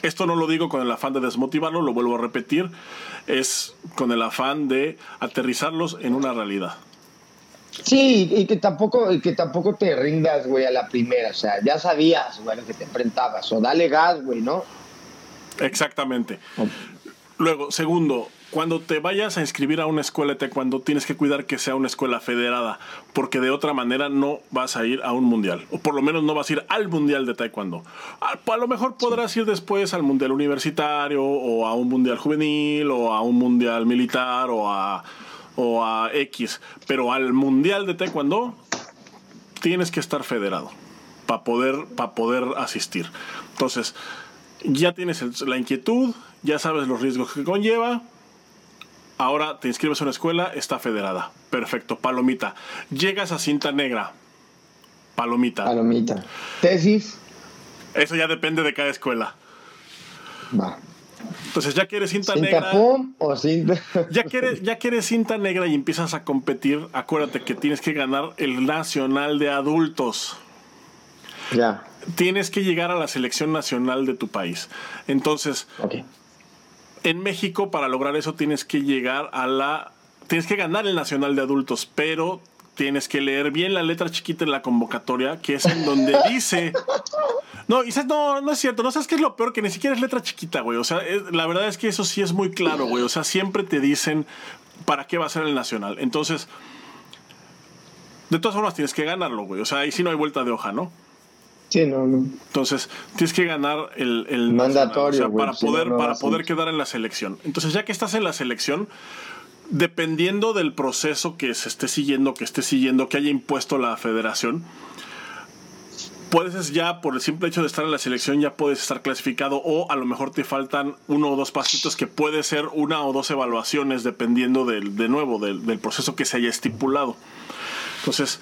Esto no lo digo con el afán de desmotivarlo, lo vuelvo a repetir, es con el afán de aterrizarlos en una realidad. Sí, y que tampoco, y que tampoco te rindas, güey, a la primera. O sea, ya sabías, güey, que te enfrentabas. O dale gas, güey, ¿no? Exactamente. Luego, segundo, cuando te vayas a inscribir a una escuela de taekwondo, tienes que cuidar que sea una escuela federada, porque de otra manera no vas a ir a un mundial, o por lo menos no vas a ir al mundial de taekwondo. A, lo mejor podrás ir después al mundial universitario, o a un mundial juvenil, o a un mundial militar, o a, o a X, pero al mundial de taekwondo tienes que estar federado para poder, para poder asistir. Entonces, ya tienes la inquietud, ya sabes los riesgos que conlleva. Ahora te inscribes a una escuela, está federada. Perfecto, palomita. Llegas a cinta negra. Palomita. Palomita. Tesis. Eso ya depende de cada escuela. Va. Entonces ya quieres cinta, ¿Cinta negra. Pum o cinta? ya quieres, ya quieres cinta negra y empiezas a competir. Acuérdate que tienes que ganar el nacional de adultos. Ya. Tienes que llegar a la selección nacional de tu país. Entonces, en México, para lograr eso, tienes que llegar a la. Tienes que ganar el nacional de adultos, pero tienes que leer bien la letra chiquita en la convocatoria, que es en donde dice. No, y no, no es cierto. No sabes qué es lo peor, que ni siquiera es letra chiquita, güey. O sea, la verdad es que eso sí es muy claro, güey. O sea, siempre te dicen para qué va a ser el nacional. Entonces, de todas formas tienes que ganarlo, güey. O sea, ahí sí no hay vuelta de hoja, ¿no? Sí, no, no. Entonces, tienes que ganar el, el mandatorio o sea, para poder para poder quedar en la selección. Entonces, ya que estás en la selección, dependiendo del proceso que se esté siguiendo, que esté siguiendo, que haya impuesto la federación, puedes ya, por el simple hecho de estar en la selección, ya puedes estar clasificado o a lo mejor te faltan uno o dos pasitos que puede ser una o dos evaluaciones dependiendo del, de nuevo del, del proceso que se haya estipulado. Entonces,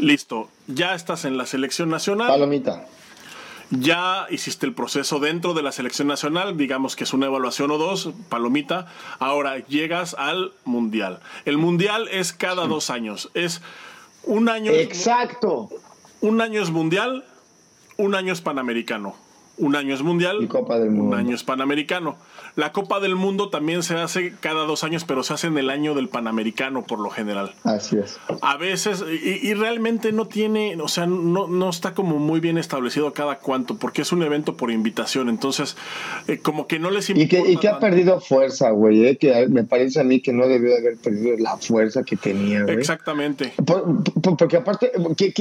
listo, ya estás en la selección nacional. Palomita. Ya hiciste el proceso dentro de la selección nacional, digamos que es una evaluación o dos, palomita. Ahora llegas al mundial. El mundial es cada dos años. Es un año. Exacto. Un año es mundial, un año es panamericano. Un año es mundial, y Copa del Mundo. un año es panamericano. La Copa del Mundo también se hace cada dos años, pero se hace en el año del Panamericano por lo general. Así es. A veces, y, realmente no tiene, o sea, no, no, está como muy bien establecido cada cuánto, porque es un evento por invitación, entonces, eh, como que no les importa. Y que, y que ha perdido fuerza, güey, eh, que me parece a mí que no debió haber perdido la fuerza que tenía, güey. Exactamente. porque aparte,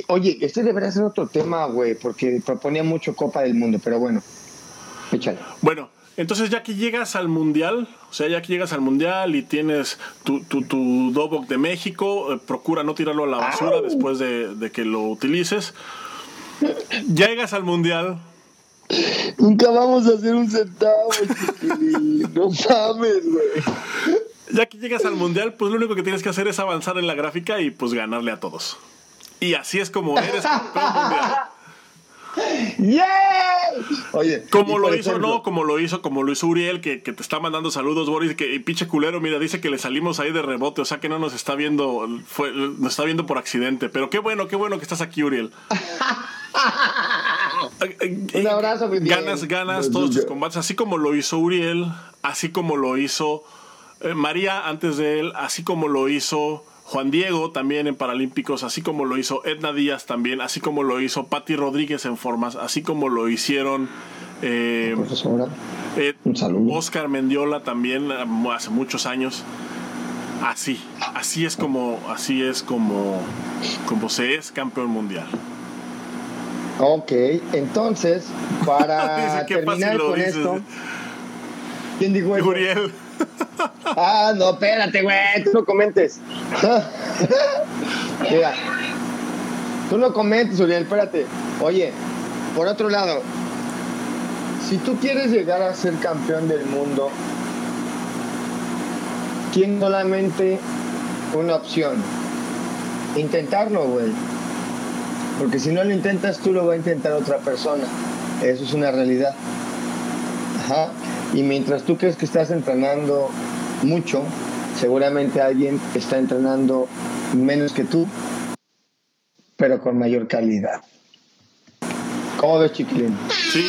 oye, este debería ser otro tema, güey, porque proponía mucho Copa del Mundo, pero bueno, échale. Bueno. Entonces ya que llegas al mundial, o sea, ya que llegas al mundial y tienes tu, tu, tu Dobok de México, eh, procura no tirarlo a la basura después de, que lo utilices. Llegas al mundial. Nunca vamos a hacer un centavo, No mames, güey. Ya que llegas al mundial, pues lo único que tienes que hacer es avanzar en la gráfica y pues ganarle a todos. Y así es como eres campeón mundial. ¡Yeah! Oye, como lo hizo, no, como lo hizo, como lo hizo Uriel, que, te está mandando saludos, Boris, que pinche culero, mira, dice que le salimos ahí de rebote, o sea que no nos está viendo, fue, nos está viendo por accidente. Pero qué bueno, qué bueno que estás aquí, Uriel. Un abrazo, muy Ganas, ganas todos tus combates, así como lo hizo Uriel, así como lo hizo eh, María antes de él, así como lo hizo Juan Diego también en Paralímpicos, así como lo hizo Edna Díaz también, así como lo hizo Patti Rodríguez en formas, así como lo hicieron eh, eh, Oscar Mendiola también hace muchos años. Así, así es como, así es como, como se es campeón mundial. Ok, entonces, para terminar con esto, ¿quién dijo eso? Uriel. Ah, no, espérate, güey, tú no comentes. Mira, tú no comentes, Uriel, espérate. Oye, por otro lado, si tú quieres llegar a ser campeón del mundo, ¿quién solamente una opción? Intentarlo, güey. Porque si no lo intentas, tú lo va a intentar otra persona. Eso es una realidad. Ajá. Y mientras tú crees que estás entrenando mucho, seguramente alguien está entrenando menos que tú, pero con mayor calidad. ¿Cómo ves, chiquilín? Sí.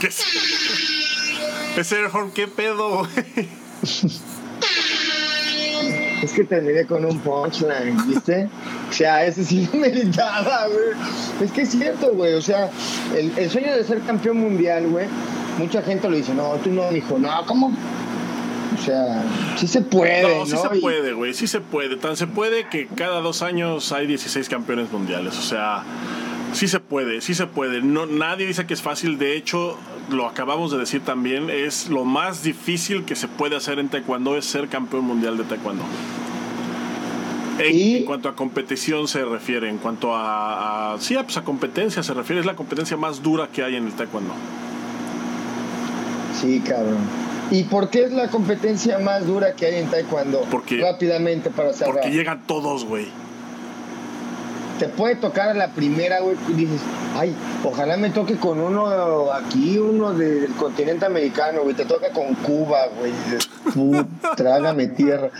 ¿Qué es? Ese ¿qué pedo, Es que terminé con un punchline, ¿viste? O sea, ese sí me meritaba, güey. Es que es cierto, güey. O sea, el, el sueño de ser campeón mundial, güey, mucha gente lo dice, no, tú no, dijo, no, ¿cómo? O sea, sí se puede. No, sí se puede, güey, sí se puede. Tan se puede que cada dos años hay 16 campeones mundiales. O sea, sí se puede, sí se puede. No, nadie dice que es fácil. De hecho, lo acabamos de decir también, es lo más difícil que se puede hacer en taekwondo es ser campeón mundial de taekwondo. En, cuanto a competición se refiere, en cuanto a, a sí, pues a competencia se refiere, es la competencia más dura que hay en el taekwondo. Sí, cabrón. ¿Y por qué es la competencia más dura que hay en Taekwondo? Porque, Rápidamente para cerrar. Porque llegan todos, güey. Te puede tocar a la primera, güey, y dices, ay, ojalá me toque con uno aquí, uno del continente americano, güey. Te toca con Cuba, güey. trágame tierra.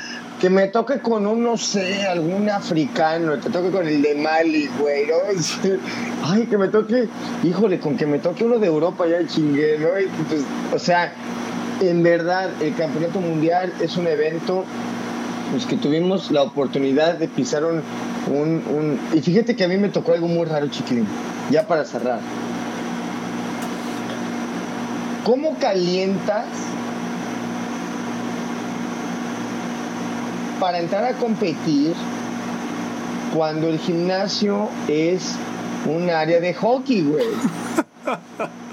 que me toque con un, no sé, algún africano, que toque con el de Mali, güey, ¿no? Ay, que me toque, híjole, con que me toque uno de Europa ya chingué, ¿no? Pues, o sea, en verdad, el Campeonato Mundial es un evento pues, que tuvimos la oportunidad de pisar un, un, Y fíjate que a mí me tocó algo muy raro, chiquilín, ya para cerrar. ¿Cómo calientas para entrar a competir cuando el gimnasio es un área de hockey, güey.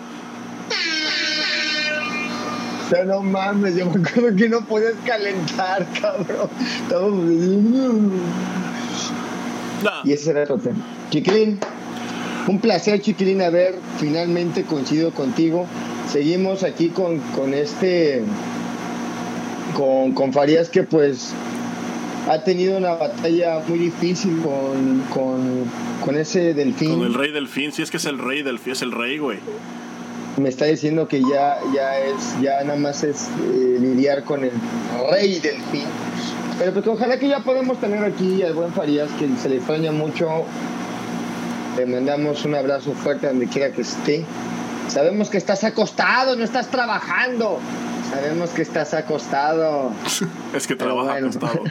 Sea, no mames, yo me acuerdo que no podías calentar, cabrón. Y ese era otro tema. Chiquilín, un placer, Chiquilín, haber finalmente coincidido contigo. Seguimos aquí con, con este. Con, con Farías, que pues ha tenido una batalla muy difícil con, con, ese delfín. Con el rey delfín, sí es que es el rey delfín, es el rey, güey. Me está diciendo que ya, ya es, ya nada más es eh, lidiar con el rey delfín. Pero pues ojalá que ya podemos tener aquí al buen Farías, que se le extraña mucho. Le mandamos un abrazo fuerte donde quiera que esté. Sabemos que estás acostado, no estás trabajando. Sabemos que estás acostado. es que trabaja acostado.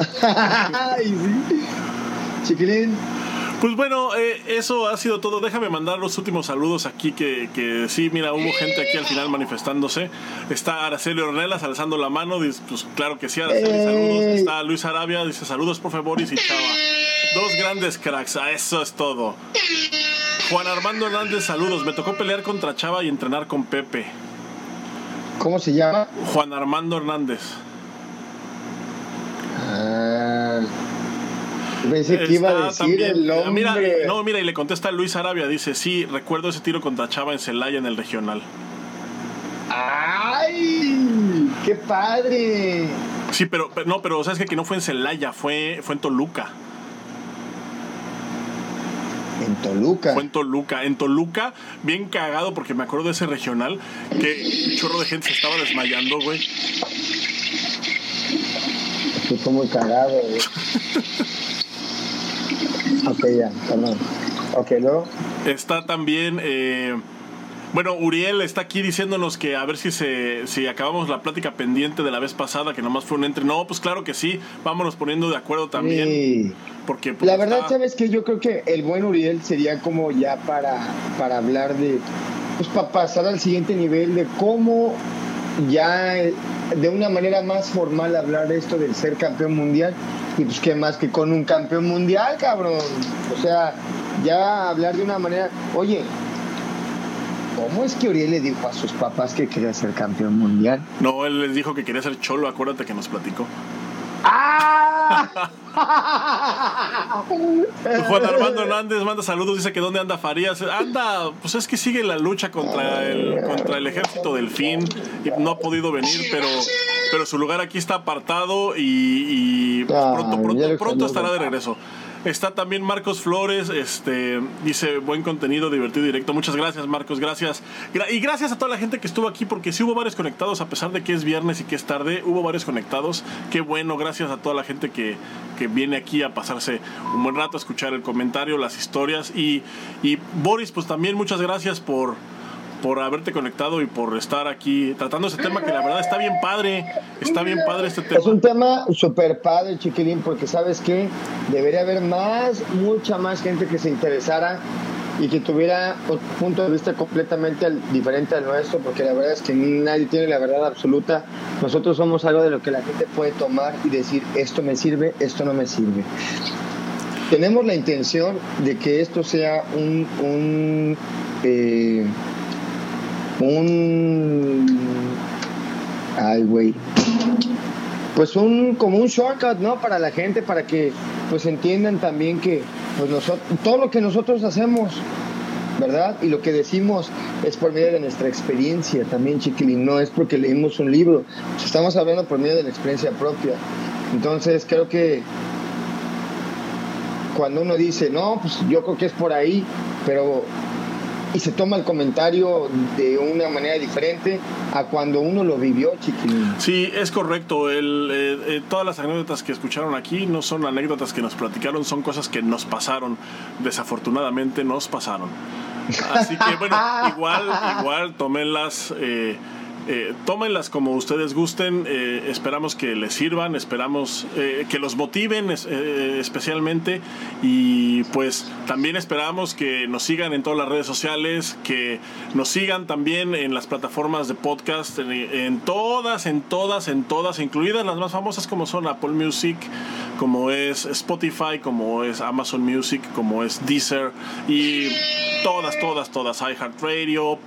Chiquilín. Pues bueno, eh, eso ha sido todo. Déjame mandar los últimos saludos aquí, que, que, sí, mira, hubo gente aquí al final manifestándose. Está Araceli Ornelas alzando la mano, dice, pues claro que sí, Araceli, saludos. Está Luis Arabia, dice saludos, profe Boris y Chava. Dos grandes cracks, a eso es todo. Juan Armando Hernández, saludos. Me tocó pelear contra Chava y entrenar con Pepe. ¿Cómo se llama? Juan Armando Hernández. Ah, pensé que iba a decir el nombre. Mira, no, mira, y le contesta Luis Arabia, dice, sí, recuerdo ese tiro contra Chava en Celaya en el regional. ¡Ay! ¡Qué padre! Sí, pero, no, pero sabes que no fue en Celaya, fue, fue en Toluca. En Toluca. Fue en Toluca. En Toluca, bien cagado porque me acuerdo de ese regional que un chorro de gente se estaba desmayando, güey. Estoy muy cagado, ok, ya, perdón. Ok, luego. Está también. Eh, bueno, Uriel está aquí diciéndonos que a ver si se si acabamos la plática pendiente de la vez pasada, que nomás fue un entre. No, pues claro que sí, vámonos poniendo de acuerdo también. Porque pues, la verdad, sabes que yo creo que el buen Uriel sería como ya para, para hablar de, pues para pasar al siguiente nivel de cómo ya de una manera más formal hablar de esto del ser campeón mundial. Y pues qué más que con un campeón mundial, cabrón. O sea, ya hablar de una manera, oye, ¿cómo es que Uriel le dijo a sus papás que quería ser campeón mundial? No, él les dijo que quería ser cholo, acuérdate que nos platicó. ¡Ah! Juan Armando Hernández manda saludos, dice que dónde anda Farías. Anda, pues es que sigue la lucha contra el, contra el ejército del fin y no ha podido venir, pero, pero su lugar aquí está apartado y, pues, pronto, pronto, pronto estará de regreso. Está también Marcos Flores, este, dice buen contenido, divertido, directo. Muchas gracias, Marcos, gracias. Y gracias a toda la gente que estuvo aquí, porque sí hubo varios conectados, a pesar de que es viernes y que es tarde, hubo varios conectados. Qué bueno, gracias a toda la gente que, que viene aquí a pasarse un buen rato, a escuchar el comentario, las historias. Y, y Boris, pues también muchas gracias por por haberte conectado y por estar aquí tratando ese tema que la verdad está bien padre. Está bien padre este tema. Es un tema súper padre, chiquilín, porque sabes que debería haber más, mucha más gente que se interesara y que tuviera un punto de vista completamente diferente al nuestro, porque la verdad es que nadie tiene la verdad absoluta. Nosotros somos algo de lo que la gente puede tomar y decir, esto me sirve, esto no me sirve. Tenemos la intención de que esto sea un, un eh, un ay güey. Pues un como un shortcut no para la gente para que pues entiendan también que pues nosotros todo lo que nosotros hacemos verdad y lo que decimos es por medio de nuestra experiencia también chiquilín. No es porque leímos un libro. Estamos hablando por medio de la experiencia propia. Entonces creo que cuando uno dice no pues yo creo que es por ahí pero y se toma el comentario de una manera diferente a cuando uno lo vivió, chiquilín. Sí, es correcto. El, eh, eh, todas las anécdotas que escucharon aquí no son anécdotas que nos platicaron, son cosas que nos pasaron. Desafortunadamente nos pasaron. Así que bueno, igual, igual tómenlas. Eh, eh, tómenlas como ustedes gusten, eh, esperamos que les sirvan, esperamos eh, que los motiven especialmente y pues también esperamos que nos sigan en todas las redes sociales, que nos sigan también en las plataformas de podcast, en, todas, en todas, en todas, incluidas las más famosas como son Apple Music, como es Spotify, como es Amazon Music, como es Deezer y todas, todas, todas, iHeartRadio.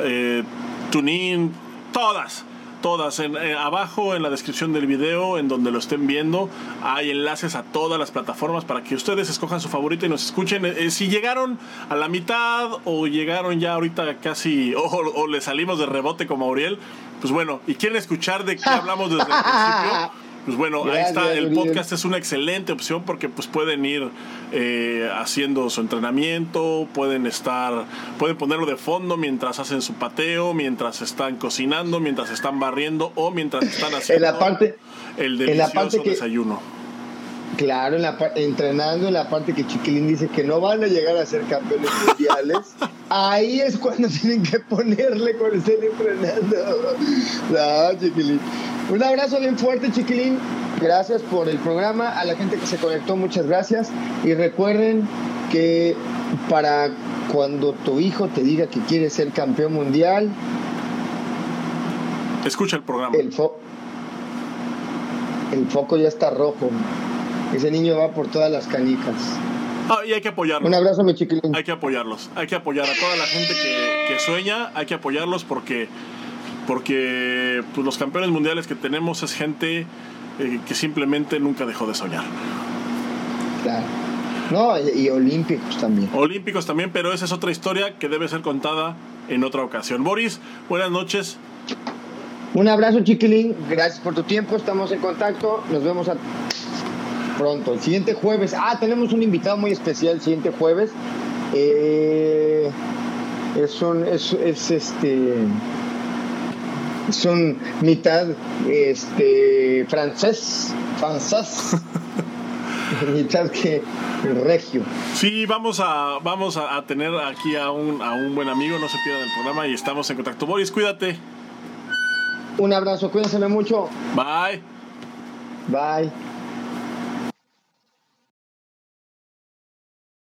Eh, TuneIn, todas. Todas, en, eh, abajo en la descripción del video, en donde lo estén viendo, hay enlaces a todas las plataformas para que ustedes escojan su favorito y nos escuchen. Eh, eh, si llegaron a la mitad o llegaron ya ahorita casi, o, o le salimos de rebote como Auriel, pues bueno, y quieren escuchar de qué hablamos desde el principio pues bueno, ahí está, el podcast es una excelente opción porque pues pueden ir eh, haciendo su entrenamiento, pueden estar, pueden ponerlo de fondo mientras hacen su pateo, mientras están cocinando, mientras están barriendo o mientras están haciendo en la parte, el delicioso desayuno. Claro, en la, entrenando en la parte que Chiquilín dice que no van a llegar a ser campeones mundiales, ahí es cuando tienen que ponerle cuando estén entrenando. No, Chiquilín. Un abrazo bien fuerte, Chiquilín. Gracias por el programa. A la gente que se conectó, muchas gracias. Y recuerden que para cuando tu hijo te diga que quiere ser campeón mundial, escucha el programa. El, el foco ya está rojo. Ese niño va por todas las canicas. Ah, y hay que apoyarlos. Un abrazo, mi chiquilín. Hay que apoyarlos. Hay que apoyar a toda la gente que, sueña. Hay que apoyarlos porque, porque pues, los campeones mundiales que tenemos es gente eh, que simplemente nunca dejó de soñar. Claro. No, y, olímpicos también. Olímpicos también, pero esa es otra historia que debe ser contada en otra ocasión. Boris, buenas noches. Un abrazo, chiquilín. Gracias por tu tiempo. Estamos en contacto. Nos vemos a pronto. El siguiente jueves. Ah, tenemos un invitado muy especial el siguiente jueves. Eh, es un. Es, es este. Son mitad este francés, francés, mitad que regio. Sí, vamos a vamos a, tener aquí a un, a un buen amigo, no se pierdan el programa y estamos en contacto. Boris, cuídate. Un abrazo, cuídense mucho. Bye. Bye.